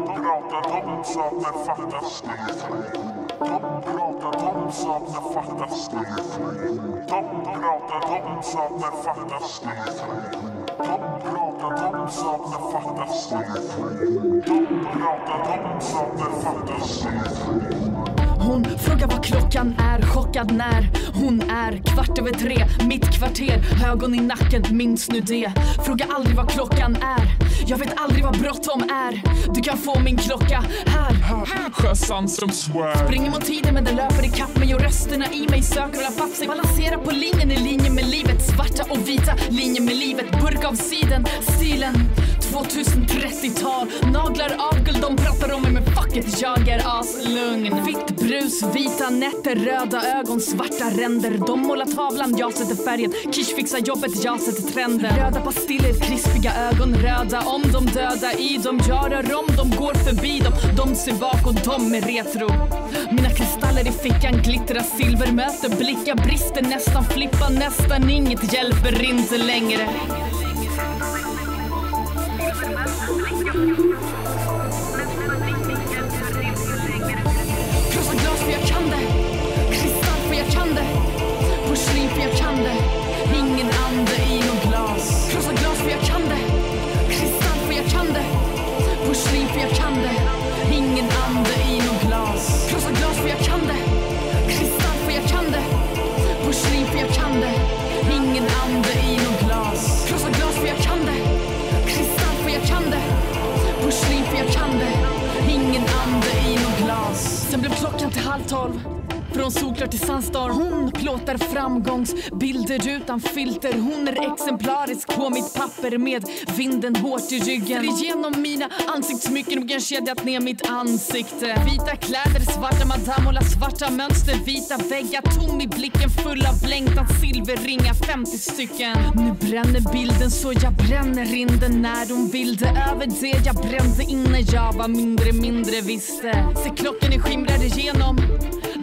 pratar tomsak men fattar snus. Tom pratar tomsak men fattar snus. Tom pratar tomsak men fattar snus. Tom pratar tomsak men fattar snus. Tom pratar tomsak men fattar snus. Hon frågar vad klockan är, chockad när hon är kvart över tre, mitt kvarter, ögon i nacken, minns nu det. Fråga aldrig vad klockan är, jag vet aldrig vad bråttom är. Du kan få min klocka här. Sjösandström swag. Springer mot tiden men den löper ikapp mig och rösterna i mig söker hålla fatt sig. Balanserar på linjen i linje med livet, svarta och vita linjer med livet. Burk av siden, stilen. 2030-tal. Naglar av guld, de pratar om mig men fuck it, jag är aslugn. Vitt brus, vita nätter, röda ögon, svarta ränder. De målar tavlan, jag sätter färgen. Kish fixar jobbet, jag sätter trenden. Röda pastiller, krispiga ögon, röda om de döda i dem. Jag rör om, de går förbi dem. De ser bak och de är retro. Mina kristaller i fickan glittrar silver, möter blickar, brister nästan, flippar nästan. Inget hjälper inte längre. you. Självklart i till sandstorm. Hon plåtar framgångsbilder utan filter. Hon är exemplarisk på mitt papper med vinden hårt i ryggen. Ser igenom mina ansiktssmycken och jag kedjat ner mitt ansikte. Vita kläder, svarta madam, målar svarta mönster. Vita väggar, tom i blicken, full av längtan. Silverringar, 50 stycken. Nu bränner bilden så jag bränner in den när hon vill det över det jag brände innan jag var mindre, mindre visste. Se klockan är skimrar igenom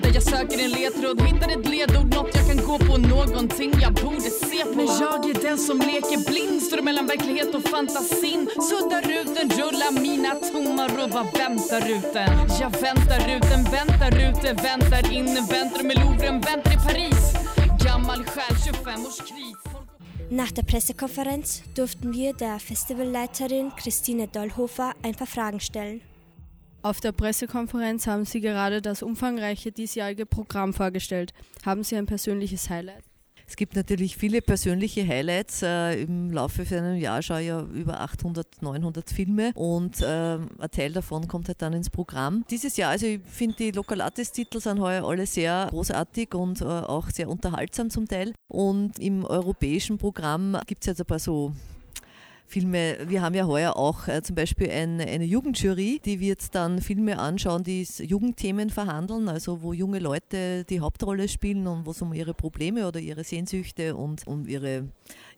där jag söker en ledtråd, hittar ett ledord, något jag kan gå på, någonting jag borde se på. Men jag är den som leker blind, står mellan verklighet och fantasin. Suddar ut den, rullar mina tomma och bara väntar ut den. Jag väntar ut den, väntar ute, väntar inne, väntar med Louvren, väntar i Paris. Gammal själ, 25-årskris. Nach der Pressekonferenz durften wir der Festivalleiterin Christine Dollhofer ein paar Fragen stellen. Auf der Pressekonferenz haben Sie gerade das umfangreiche diesjährige Programm vorgestellt. Haben Sie ein persönliches Highlight? Es gibt natürlich viele persönliche Highlights. Äh, Im Laufe von einem Jahr schaue ich ja über 800, 900 Filme und äh, ein Teil davon kommt halt dann ins Programm. Dieses Jahr, also ich finde die Lokalatis-Titel sind heuer alle sehr großartig und äh, auch sehr unterhaltsam zum Teil. Und im europäischen Programm gibt es jetzt ein paar so Filme. Wir haben ja heuer auch äh, zum Beispiel ein, eine Jugendjury, die wird dann Filme anschauen, die Jugendthemen verhandeln, also wo junge Leute die Hauptrolle spielen und wo es um ihre Probleme oder ihre Sehnsüchte und um ihre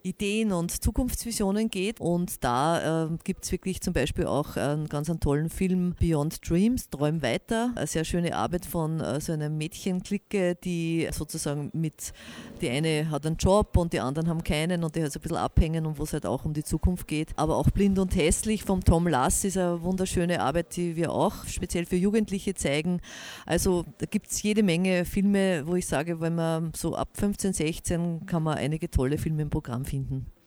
Ideen und Zukunftsvisionen geht. Und da äh, gibt es wirklich zum Beispiel auch einen ganz einen tollen Film Beyond Dreams, Träum weiter. Eine sehr schöne Arbeit von äh, so einer Mädchenklicke, die sozusagen mit, die eine hat einen Job und die anderen haben keinen und die halt so ein bisschen abhängen und wo es halt auch um die Zukunft geht. Aber auch Blind und Hässlich vom Tom Lass ist eine wunderschöne Arbeit, die wir auch speziell für Jugendliche zeigen. Also da gibt es jede Menge Filme, wo ich sage, wenn man so ab 15, 16 kann man einige tolle Filme im Programm finden.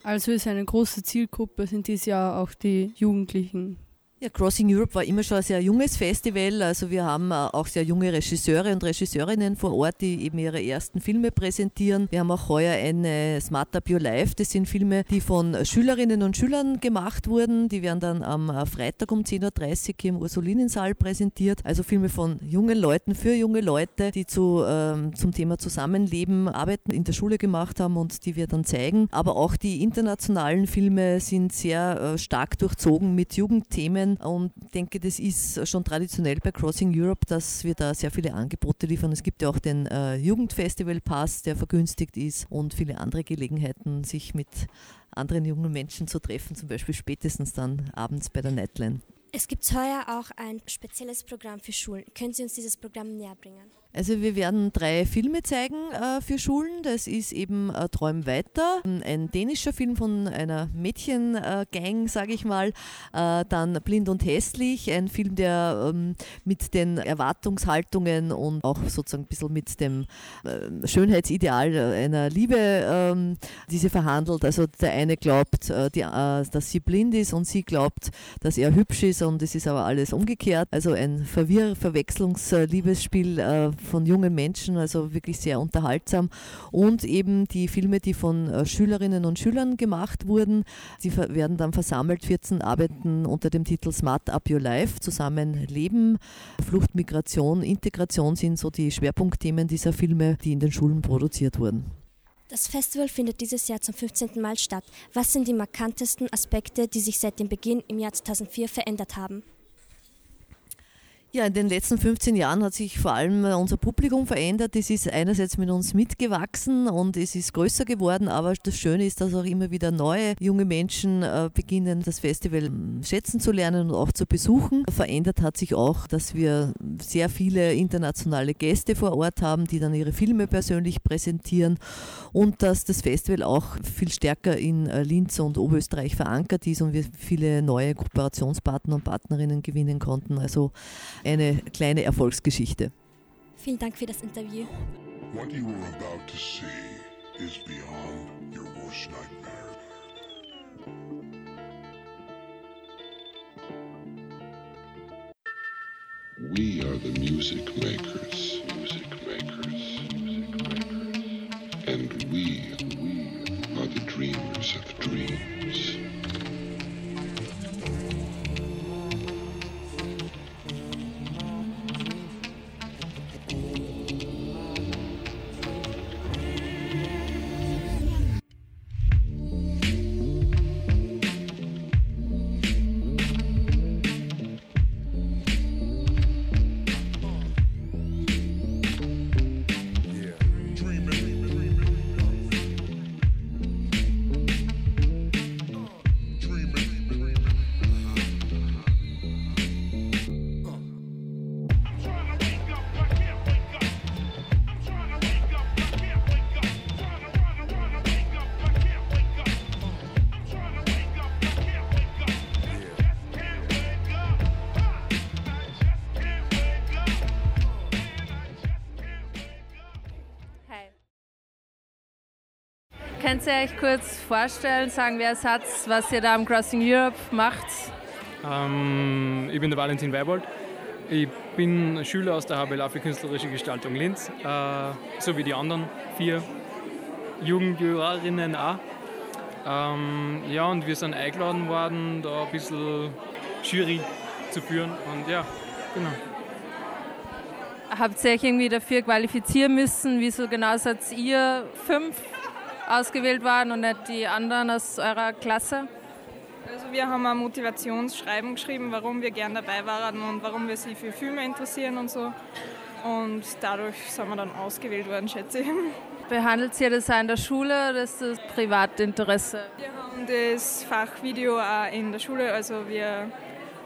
Also ist eine große Zielgruppe, sind dies Jahr auch die Jugendlichen. Ja, Crossing Europe war immer schon ein sehr junges Festival. Also wir haben äh, auch sehr junge Regisseure und Regisseurinnen vor Ort, die eben ihre ersten Filme präsentieren. Wir haben auch heuer eine Smart Up Your Life. Das sind Filme, die von Schülerinnen und Schülern gemacht wurden. Die werden dann am äh, Freitag um 10.30 Uhr im Ursulinensaal präsentiert. Also Filme von jungen Leuten für junge Leute, die zu, ähm, zum Thema Zusammenleben, Arbeiten in der Schule gemacht haben und die wir dann zeigen. Aber auch die internationalen Filme sind sehr äh, stark durchzogen mit Jugendthemen und denke, das ist schon traditionell bei Crossing Europe, dass wir da sehr viele Angebote liefern. Es gibt ja auch den äh, Jugendfestival Pass, der vergünstigt ist und viele andere Gelegenheiten, sich mit anderen jungen Menschen zu treffen, zum Beispiel spätestens dann abends bei der Nightline. Es gibt heuer auch ein spezielles Programm für Schulen. Können Sie uns dieses Programm näher bringen? Also wir werden drei Filme zeigen äh, für Schulen. Das ist eben äh, Träum weiter, ein dänischer Film von einer Mädchengang, äh, sage ich mal. Äh, dann Blind und hässlich, ein Film, der ähm, mit den Erwartungshaltungen und auch sozusagen ein bisschen mit dem äh, Schönheitsideal einer Liebe ähm, diese verhandelt. Also der eine glaubt, äh, die, dass sie blind ist und sie glaubt, dass er hübsch ist und es ist aber alles umgekehrt. Also ein Verwirr-, Verwechslungs-Liebesspiel von jungen Menschen, also wirklich sehr unterhaltsam. Und eben die Filme, die von äh, Schülerinnen und Schülern gemacht wurden, die werden dann versammelt, 14 Arbeiten unter dem Titel Smart Up Your Life, Zusammenleben, Flucht, Migration, Integration sind so die Schwerpunktthemen dieser Filme, die in den Schulen produziert wurden. Das Festival findet dieses Jahr zum 15. Mal statt. Was sind die markantesten Aspekte, die sich seit dem Beginn im Jahr 2004 verändert haben? Ja, in den letzten 15 Jahren hat sich vor allem äh, unser Publikum verändert. Es ist einerseits mit uns mitgewachsen und es ist größer geworden, aber das Schöne ist, dass auch immer wieder neue junge Menschen äh, beginnen, das Festival ähm, schätzen zu lernen und auch zu besuchen. Verändert hat sich auch, dass wir sehr viele internationale Gäste vor Ort haben, die dann ihre Filme persönlich präsentieren und dass das Festival auch viel stärker in äh, Linz und Oberösterreich verankert ist und wir viele neue Kooperationspartner und Partnerinnen gewinnen konnten. Also eine kleine Erfolgsgeschichte. Vielen Dank für das Interview. What you are about to see is beyond your worst nightmare. We are the music makers. Music makers. Music makers. And we, we are the dreamers of dreams. Könnt ihr euch kurz vorstellen, sagen, wer es hat, was ihr da am Crossing Europe macht? Ähm, ich bin der Valentin Weibold. Ich bin Schüler aus der HBLA für künstlerische Gestaltung Linz, äh, so wie die anderen vier Jugendjurorinnen auch. Ähm, ja, und wir sind eingeladen worden, da ein bisschen Jury zu führen. Und ja, genau. Habt ihr euch irgendwie dafür qualifizieren müssen? Wieso genau seid ihr fünf ausgewählt worden und nicht die anderen aus eurer Klasse? Also wir haben ein Motivationsschreiben geschrieben, warum wir gern dabei waren und warum wir sie für Filme interessieren und so. Und dadurch sind wir dann ausgewählt worden, schätze ich. Behandelt ihr das auch in der Schule oder ist das Privatinteresse? Wir haben das Fach Video auch in der Schule, also wir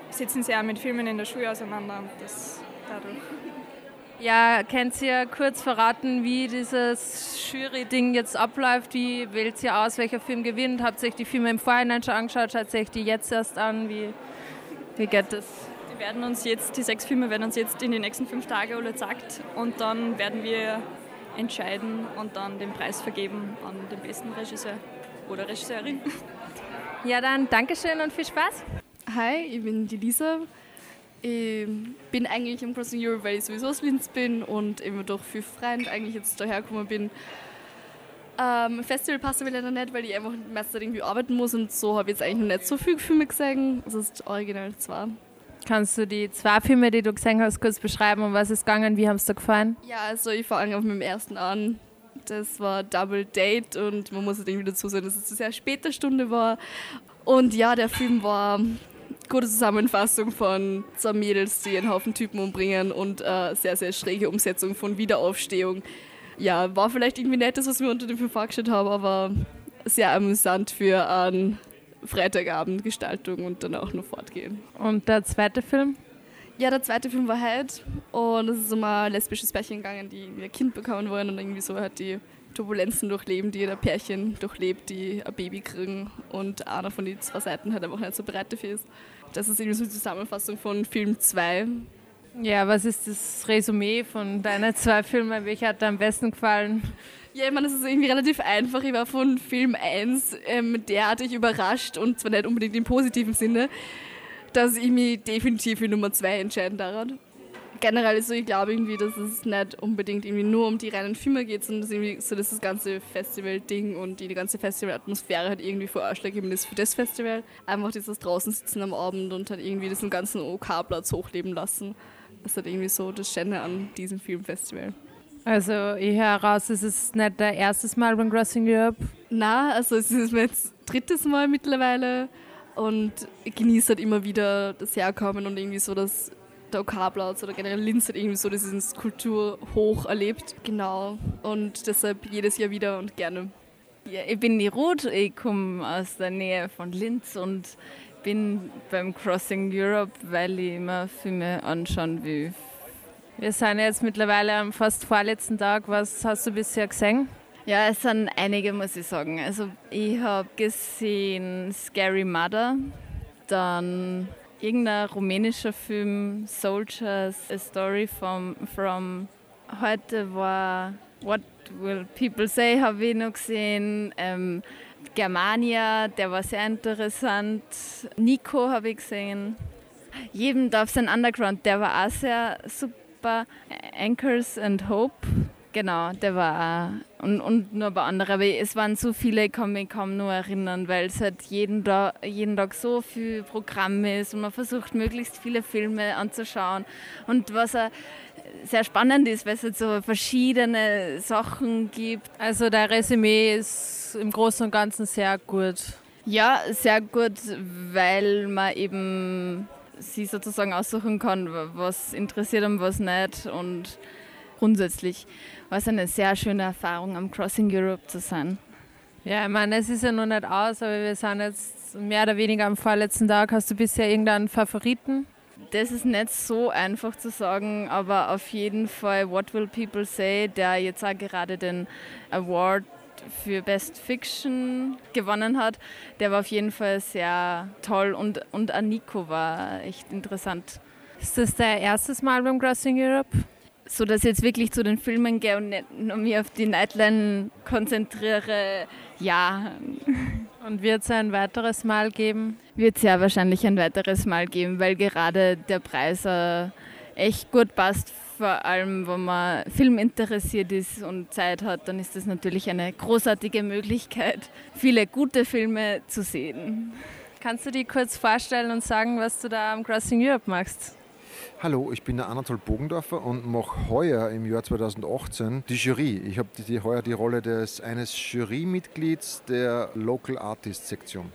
setzen sehr mit Filmen in der Schule auseinander und das dadurch. Ja, könnt ihr kurz verraten, wie dieses Jury-Ding jetzt abläuft? Wie wählt ihr aus, welcher Film gewinnt? Habt ihr euch die Filme im Vorhinein schon angeschaut? Schaut ihr euch die jetzt erst an? Wie, wie geht das? Die werden uns jetzt, die sechs Filme werden uns jetzt in den nächsten fünf Tagen alle gezeigt und dann werden wir entscheiden und dann den Preis vergeben an den besten Regisseur oder Regisseurin. Ja, dann Dankeschön und viel Spaß. Hi, ich bin die Lisa. Ich bin eigentlich im Crossing Europe, weil ich sowieso aus Linz bin und eben durch viel Freund eigentlich jetzt daher gekommen bin. Ähm, Festival passt mir leider nicht, weil ich einfach meistens irgendwie arbeiten muss und so habe ich jetzt eigentlich noch nicht so viele Filme gesehen. Das ist original zwar. Kannst du die zwei Filme, die du gesehen hast, kurz beschreiben? Um was ist gegangen? Wie haben es dir gefallen? Ja, also ich fange auf mit dem ersten an. Das war Double Date und man muss irgendwie dazu sagen, dass es eine sehr späte Stunde war. Und ja, der Film war gute Zusammenfassung von zwei Mädels, die einen Haufen Typen umbringen und äh, sehr, sehr schräge Umsetzung von Wiederaufstehung. Ja, war vielleicht irgendwie nettes, was wir unter dem Film vorgestellt haben, aber sehr amüsant für eine Freitagabend-Gestaltung und dann auch noch fortgehen. Und der zweite Film? Ja, der zweite Film war halt und es ist um ein lesbisches Pärchen gegangen, die ein Kind bekommen wollen und irgendwie so halt die Turbulenzen durchleben, die ein Pärchen durchlebt, die ein Baby kriegen und einer von den zwei Seiten halt einfach nicht so bereit dafür ist. Das ist irgendwie so die Zusammenfassung von Film 2. Ja, was ist das Resümee von deinen zwei Filmen? Welcher hat dir am besten gefallen? Ja, ich meine, das ist irgendwie relativ einfach. Ich war von Film 1 ähm, derartig überrascht und zwar nicht unbedingt im positiven Sinne, dass ich mich definitiv für Nummer 2 entscheiden daran generell ist so, ich glaube irgendwie, dass es nicht unbedingt irgendwie nur um die reinen Filme geht, sondern dass irgendwie so dass das ganze Festival-Ding und die, die ganze Festival-Atmosphäre halt irgendwie vor ausschlaggebend ist für das Festival. Einfach dieses draußen sitzen am Abend und halt irgendwie diesen ganzen OK-Platz hochleben lassen. Das ist halt irgendwie so das Schöne an diesem Filmfestival. Also ich höre heraus, es ist nicht der erste Mal beim Crossing Europe. Na, also es ist mein drittes Mal mittlerweile und ich genieße halt immer wieder das Herkommen und irgendwie so das der OK-Platz oder generell Linz hat irgendwie so dieses Kultur hoch erlebt. Genau. Und deshalb jedes Jahr wieder und gerne. Ja, ich bin die Ruth, ich komme aus der Nähe von Linz und bin beim Crossing Europe, weil ich immer Filme anschauen will wir sind jetzt mittlerweile am fast vorletzten Tag. Was hast du bisher gesehen? Ja, es sind einige, muss ich sagen. Also ich habe gesehen Scary Mother, dann irgendein rumänischer Film, Soldiers, A Story from, from heute war What Will People Say, habe ich noch gesehen. Ähm, Germania, der war sehr interessant. Nico habe ich gesehen. Jedem darf sein Underground, der war auch sehr super super. Anchors and Hope, genau, der war auch. Und, und nur ein paar andere, aber es waren so viele, ich kann mich kaum nur erinnern, weil es halt jeden, da, jeden Tag so viel Programm ist und man versucht, möglichst viele Filme anzuschauen. Und was auch sehr spannend ist, weil es halt so verschiedene Sachen gibt. Also der Resümee ist im Großen und Ganzen sehr gut. Ja, sehr gut, weil man eben sie sozusagen aussuchen kann, was interessiert und was nicht. Und grundsätzlich war es eine sehr schöne Erfahrung, am Crossing Europe zu sein. Ja, ich meine, es ist ja noch nicht aus, aber wir sind jetzt mehr oder weniger am vorletzten Tag. Hast du bisher irgendeinen Favoriten? Das ist nicht so einfach zu sagen, aber auf jeden Fall What Will People Say, der jetzt auch gerade den Award für Best Fiction gewonnen hat. Der war auf jeden Fall sehr toll und, und Aniko war echt interessant. Ist das dein erstes Mal beim Crossing Europe? So dass ich jetzt wirklich zu den Filmen gehe und nicht nur mich auf die Nightline konzentriere, ja. Und wird es ein weiteres Mal geben? Wird es ja wahrscheinlich ein weiteres Mal geben, weil gerade der Preis äh, echt gut passt vor allem wenn man filminteressiert ist und Zeit hat, dann ist das natürlich eine großartige Möglichkeit, viele gute Filme zu sehen. Kannst du dir kurz vorstellen und sagen, was du da am Crossing Europe machst? Hallo, ich bin der Anatol Bogendorfer und mache heuer im Jahr 2018 die Jury. Ich habe heuer die Rolle des, eines Jurymitglieds der Local Artist Sektion.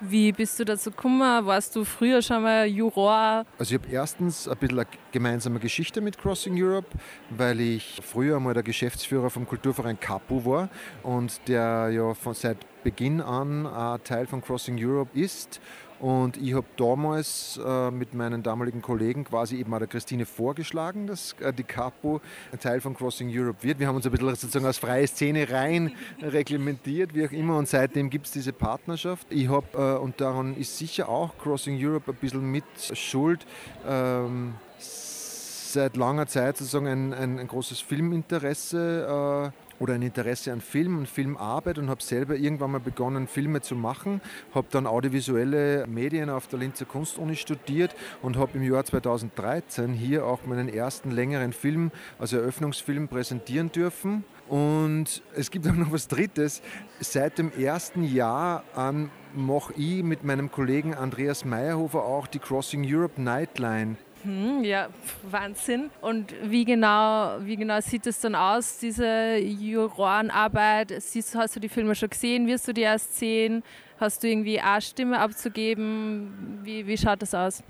Wie bist du dazu gekommen? Warst du früher schon mal Juror? Also ich habe erstens ein bisschen eine gemeinsame Geschichte mit Crossing Europe, weil ich früher mal der Geschäftsführer vom Kulturverein Capu war und der ja von seit Beginn an Teil von Crossing Europe ist und ich habe damals äh, mit meinen damaligen Kollegen quasi eben auch der Christine vorgeschlagen, dass äh, die Capo ein Teil von Crossing Europe wird. Wir haben uns ein bisschen sozusagen als freie Szene rein reglementiert, wie auch immer. Und seitdem gibt es diese Partnerschaft. Ich habe, äh, und daran ist sicher auch Crossing Europe ein bisschen mit Schuld, ähm, seit langer Zeit sozusagen ein, ein, ein großes Filminteresse äh, oder ein Interesse an Film und Filmarbeit und habe selber irgendwann mal begonnen, Filme zu machen. Habe dann audiovisuelle Medien auf der Linzer Kunstuni studiert und habe im Jahr 2013 hier auch meinen ersten längeren Film, also Eröffnungsfilm, präsentieren dürfen. Und es gibt auch noch was Drittes. Seit dem ersten Jahr an mache ich mit meinem Kollegen Andreas Meyerhofer auch die Crossing Europe Nightline hm, ja, Wahnsinn. Und wie genau, wie genau sieht es dann aus, diese Jurorenarbeit? hast du die Filme schon gesehen? Wirst du die erst sehen? Hast du irgendwie eine Stimme abzugeben? Wie, wie schaut das aus?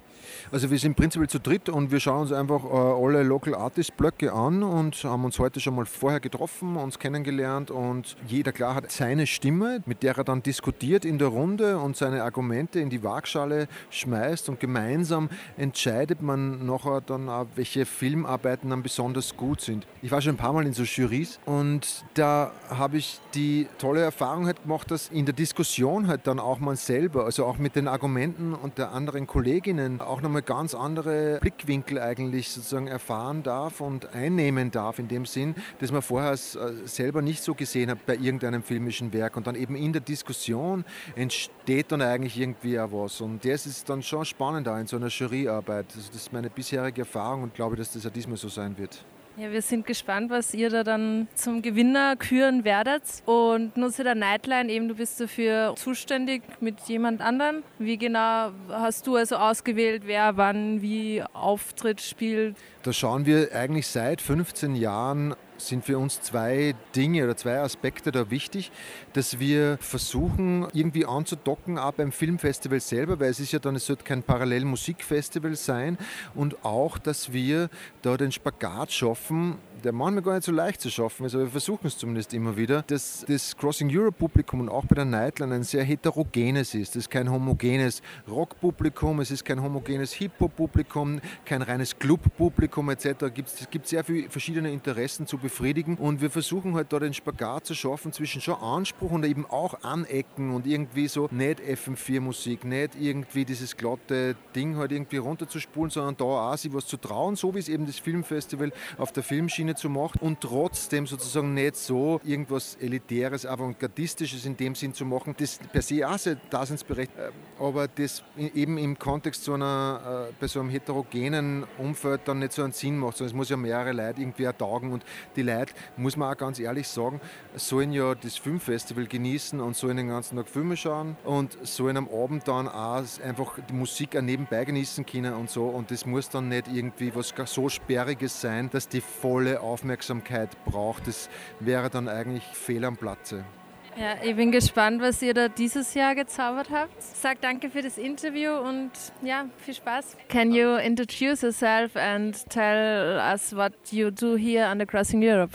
Also wir sind prinzipiell zu dritt und wir schauen uns einfach äh, alle Local Artist Blöcke an und haben uns heute schon mal vorher getroffen, uns kennengelernt und jeder klar hat seine Stimme, mit der er dann diskutiert in der Runde und seine Argumente in die Waagschale schmeißt und gemeinsam entscheidet man nachher dann auch, welche Filmarbeiten dann besonders gut sind. Ich war schon ein paar Mal in so Jurys und da habe ich die tolle Erfahrung halt gemacht, dass in der Diskussion halt dann auch man selber, also auch mit den Argumenten und der anderen Kolleginnen auch nochmal ganz andere Blickwinkel eigentlich sozusagen erfahren darf und einnehmen darf in dem Sinn, dass man vorher äh, selber nicht so gesehen hat bei irgendeinem filmischen Werk und dann eben in der Diskussion entsteht dann eigentlich irgendwie auch was und das ist dann schon spannend auch in so einer Juryarbeit. Also das ist meine bisherige Erfahrung und glaube, dass das auch diesmal so sein wird. Ja, wir sind gespannt, was ihr da dann zum Gewinner küren werdet. Und nur zu der Nightline, eben du bist dafür zuständig mit jemand anderem. Wie genau hast du also ausgewählt, wer wann wie Auftritt spielt? Da schauen wir eigentlich seit 15 Jahren sind für uns zwei Dinge oder zwei Aspekte da wichtig, dass wir versuchen, irgendwie anzudocken, auch beim Filmfestival selber, weil es ist ja dann, es sollte kein Parallelmusikfestival sein. Und auch, dass wir da den Spagat schaffen, der manchmal gar nicht so leicht zu schaffen ist, aber wir versuchen es zumindest immer wieder, dass das Crossing Europe Publikum und auch bei der Nightline ein sehr heterogenes ist. Es ist kein homogenes Rockpublikum, es ist kein homogenes Hip-Hop-Publikum, kein reines Club-Publikum etc. Es gibt sehr viele verschiedene Interessen zu befriedigen und wir versuchen halt da den Spagat zu schaffen zwischen schon Anspruch und eben auch Anecken und irgendwie so nicht FM4-Musik, nicht irgendwie dieses glatte Ding halt irgendwie runterzuspulen, sondern da auch sich was zu trauen, so wie es eben das Filmfestival auf der Filmschiene zu machen und trotzdem sozusagen nicht so irgendwas Elitäres, Avantgardistisches in dem Sinn zu machen, das per se auch sehr daseinsberechtigt, aber das eben im Kontext so einer, äh, bei so einem heterogenen Umfeld dann nicht so einen Sinn macht, sondern es muss ja mehrere Leute irgendwie ertagen und die Leute, muss man auch ganz ehrlich sagen, sollen ja das Filmfestival genießen und sollen den ganzen Tag Filme schauen und sollen am Abend dann auch einfach die Musik auch nebenbei genießen können und so und das muss dann nicht irgendwie was so Sperriges sein, dass die volle Aufmerksamkeit braucht. Das wäre dann eigentlich fehl am Platze. Ja, ich bin gespannt, was ihr da dieses Jahr gezaubert habt. Sag danke für das Interview und ja, viel Spaß. Can you introduce yourself and tell us what you do here on the Crossing Europe?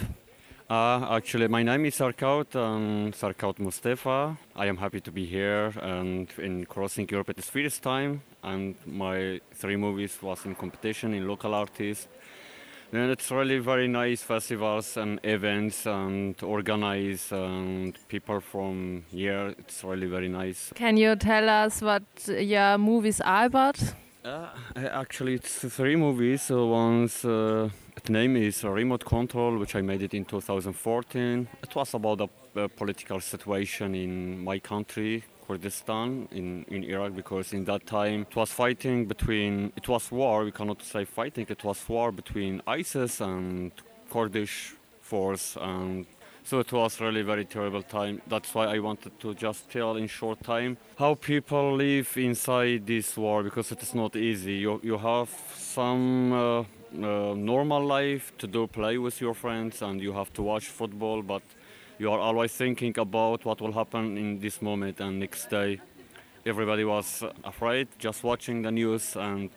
Uh, actually, my name is Sarkaut, um, Sarkaut Mustafa. I am happy to be here and in Crossing Europe at the first time. And my three movies was in competition in local artists. And it's really very nice festivals and events and organize and people from here. It's really very nice. Can you tell us what your movies are about? Uh, actually, it's three movies. So one's uh, the name is Remote Control, which I made it in 2014. It was about the uh, political situation in my country, Kurdistan, in, in Iraq, because in that time it was fighting between, it was war, we cannot say fighting, it was war between ISIS and Kurdish force. And so it was really very terrible time. That's why I wanted to just tell in short time how people live inside this war, because it is not easy. You, you have some uh, uh, normal life to do play with your friends and you have to watch football but you are always thinking about what will happen in this moment and next day everybody was afraid just watching the news and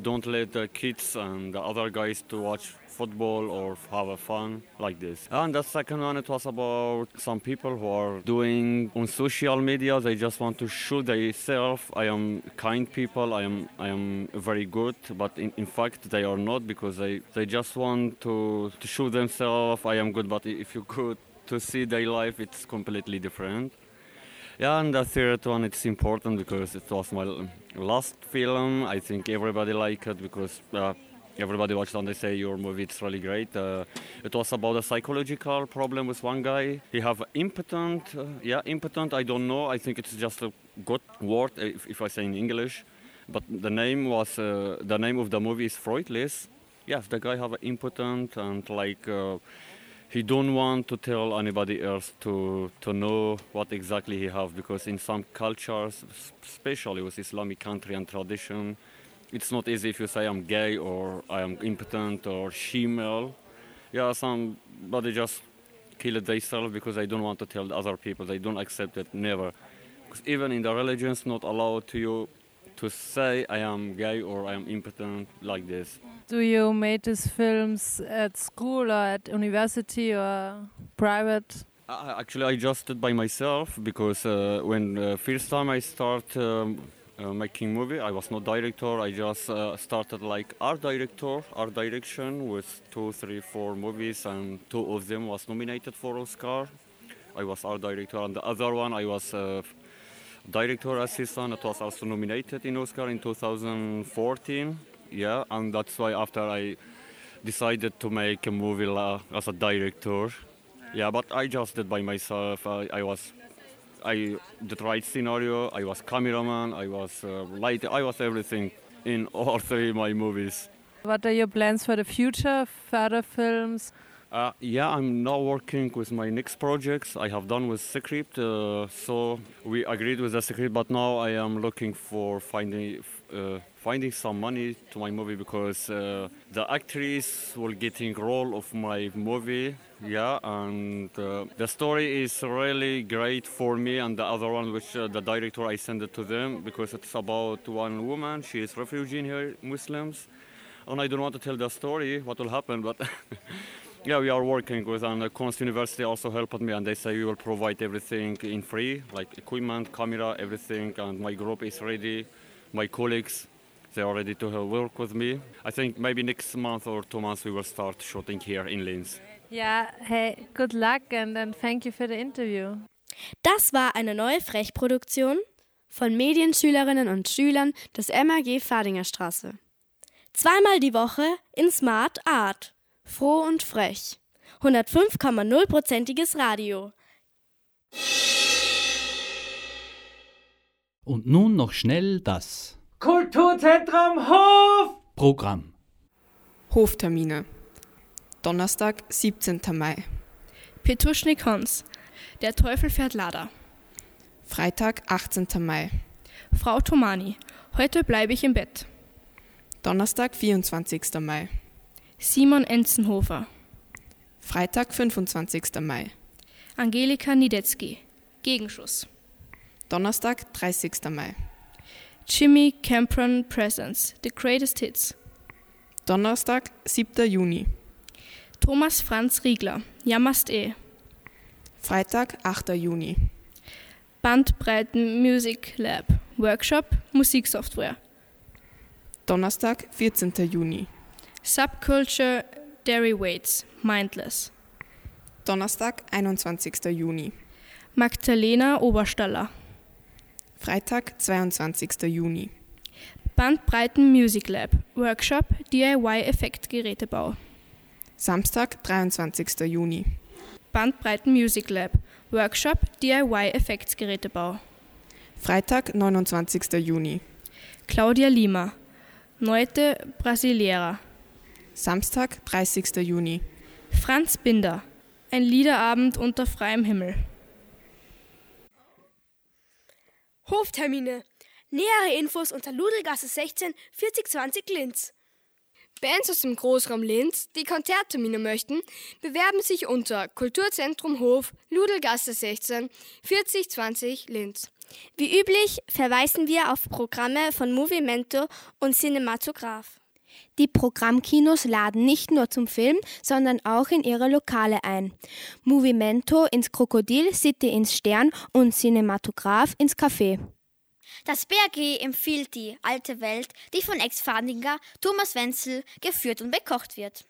don't let the kids and the other guys to watch football or have a fun like this. And the second one, it was about some people who are doing on social media. They just want to show themselves. I am kind people. I am I am very good, but in, in fact they are not because they, they just want to, to show themselves. I am good, but if you could to see their life, it's completely different. Yeah, and the third one, it's important because it was my last film. I think everybody liked it because uh, everybody watched and they say your movie it's really great. Uh, it was about a psychological problem with one guy. He have impotent, uh, yeah, impotent. I don't know. I think it's just a good word if, if I say in English. But the name was uh, the name of the movie is Freudless. Yes, the guy have impotent and like uh, he don't want to tell anybody else to to know what exactly he have because in some cultures, especially with Islamic country and tradition, it's not easy if you say I'm gay or I am impotent or female. Yeah, somebody just kill it themselves because they don't want to tell other people. They don't accept it, never. Because even in the religions, not allowed to you to say I am gay or I am impotent like this. Do you make these films at school or at university or private? Uh, actually, I just did by myself because uh, when uh, first time I start um, uh, making movie, I was not director. I just uh, started like art director, art direction with two, three, four movies, and two of them was nominated for Oscar. I was art director, and the other one I was uh, director assistant. It was also nominated in Oscar in 2014. Yeah, and that's why after I decided to make a movie as a director. Yeah, but I just did by myself. I, I was, I did right scenario. I was cameraman. I was uh, light. I was everything in all three of my movies. What are your plans for the future? Further films, Uh, yeah, I'm now working with my next projects. I have done with Secret, uh, so we agreed with the Secret, but now I am looking for finding uh, finding some money to my movie because uh, the actress will getting role of my movie. Yeah, and uh, the story is really great for me and the other one, which uh, the director I send it to them because it's about one woman. She is refugee here, Muslims, and I don't want to tell the story what will happen, but. Yeah, we are working with and the Konst University also helped me and they say we will provide everything in free, like equipment, camera, everything and my group is ready. My colleagues, they are ready to work with me. I think maybe next month or two months we will start shooting here in Linz. Ja, hey, good luck and, and thank you for the interview. Das war eine neue Frechproduktion von Medienschülerinnen und Schülern des MAG Fadinger Straße. Zweimal die Woche in Smart Art. Froh und frech. 105,0%iges Radio. Und nun noch schnell das Kulturzentrum Hof! Programm. Hoftermine. Donnerstag, 17. Mai. Petuschnik Hans. Der Teufel fährt Lader. Freitag, 18. Mai. Frau Tomani. Heute bleibe ich im Bett. Donnerstag, 24. Mai. Simon Enzenhofer. Freitag, 25. Mai. Angelika Niedetzky. Gegenschuss. Donnerstag, 30. Mai. Jimmy Campron Presents. The Greatest Hits. Donnerstag, 7. Juni. Thomas Franz Riegler. Jammerst eh. Freitag, 8. Juni. Bandbreiten Music Lab. Workshop Musiksoftware. Donnerstag, 14. Juni. Subculture Derivatives Mindless. Donnerstag, 21. Juni. Magdalena Oberstaller. Freitag, 22. Juni. Bandbreiten Music Lab Workshop DIY Effektgerätebau. Samstag, 23. Juni. Bandbreiten Music Lab Workshop DIY Effektsgerätebau. Freitag, 29. Juni. Claudia Lima. Neute Brasileira. Samstag, 30. Juni. Franz Binder. Ein Liederabend unter freiem Himmel. Hoftermine. Nähere Infos unter Ludelgasse 16 4020 Linz. Bands aus dem Großraum Linz, die Konzerttermine möchten, bewerben sich unter Kulturzentrum Hof, Ludelgasse 16 4020 Linz. Wie üblich verweisen wir auf Programme von Movimento und Cinematograph. Die Programmkinos laden nicht nur zum Film, sondern auch in ihre Lokale ein. Movimento ins Krokodil, City ins Stern und Cinematograph ins Café. Das BRG empfiehlt die alte Welt, die von Ex-Fadinger Thomas Wenzel geführt und bekocht wird.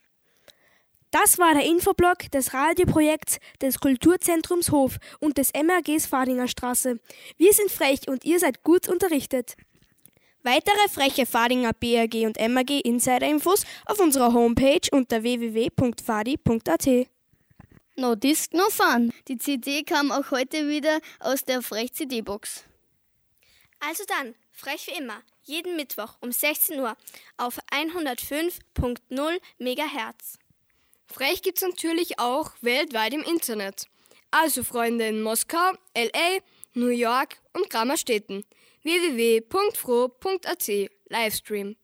Das war der Infoblog des Radioprojekts des Kulturzentrums Hof und des MRGs Fadinger Straße. Wir sind frech und ihr seid gut unterrichtet. Weitere freche Fadinger BRG und MRG Insider-Infos auf unserer Homepage unter www.fadi.at. No Disc, no Fun. Die CD kam auch heute wieder aus der Frech-CD-Box. Also dann, frech wie immer, jeden Mittwoch um 16 Uhr auf 105.0 MHz. Frech gibt's natürlich auch weltweit im Internet. Also Freunde in Moskau, LA, New York und Grammerstädten. www.fro.at Livestream.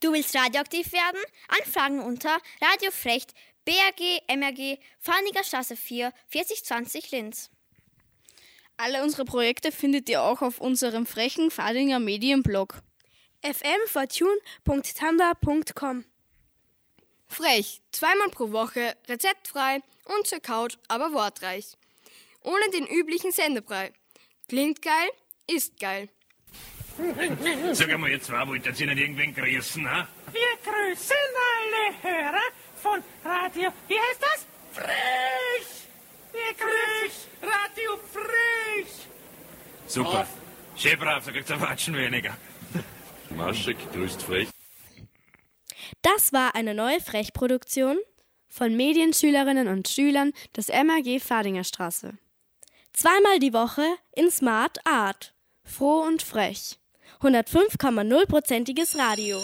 Du willst radioaktiv werden? Anfragen unter Radiofrecht BRG MRG Farniger Straße 4 4020 Linz. Alle unsere Projekte findet ihr auch auf unserem frechen Fadinger Medienblog. fmfortune.tumblr.com Frech, zweimal pro Woche, rezeptfrei und zur Couch, aber wortreich. Ohne den üblichen Sendebrei. Klingt geil, ist geil. Sag einmal, ihr zwei wollt ihr nicht irgendwen grüßen, ha? Wir grüßen alle Hörer von Radio. Wie heißt das? Frech! Wir grüßen Radio Frech! Super. Schön brav, da kriegt's ein Watschen weniger. Maschek grüßt frech. Das war eine neue Frechproduktion von Medienschülerinnen und Schülern des MAG Fadinger Straße. Zweimal die Woche in Smart Art. Froh und frech. 105,0%iges Radio.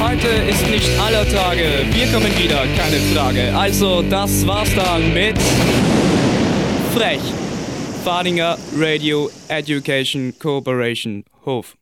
Heute ist nicht aller Tage. Wir kommen wieder, keine Frage. Also, das war's dann mit Frech. Fadinger Radio Education Corporation Hof.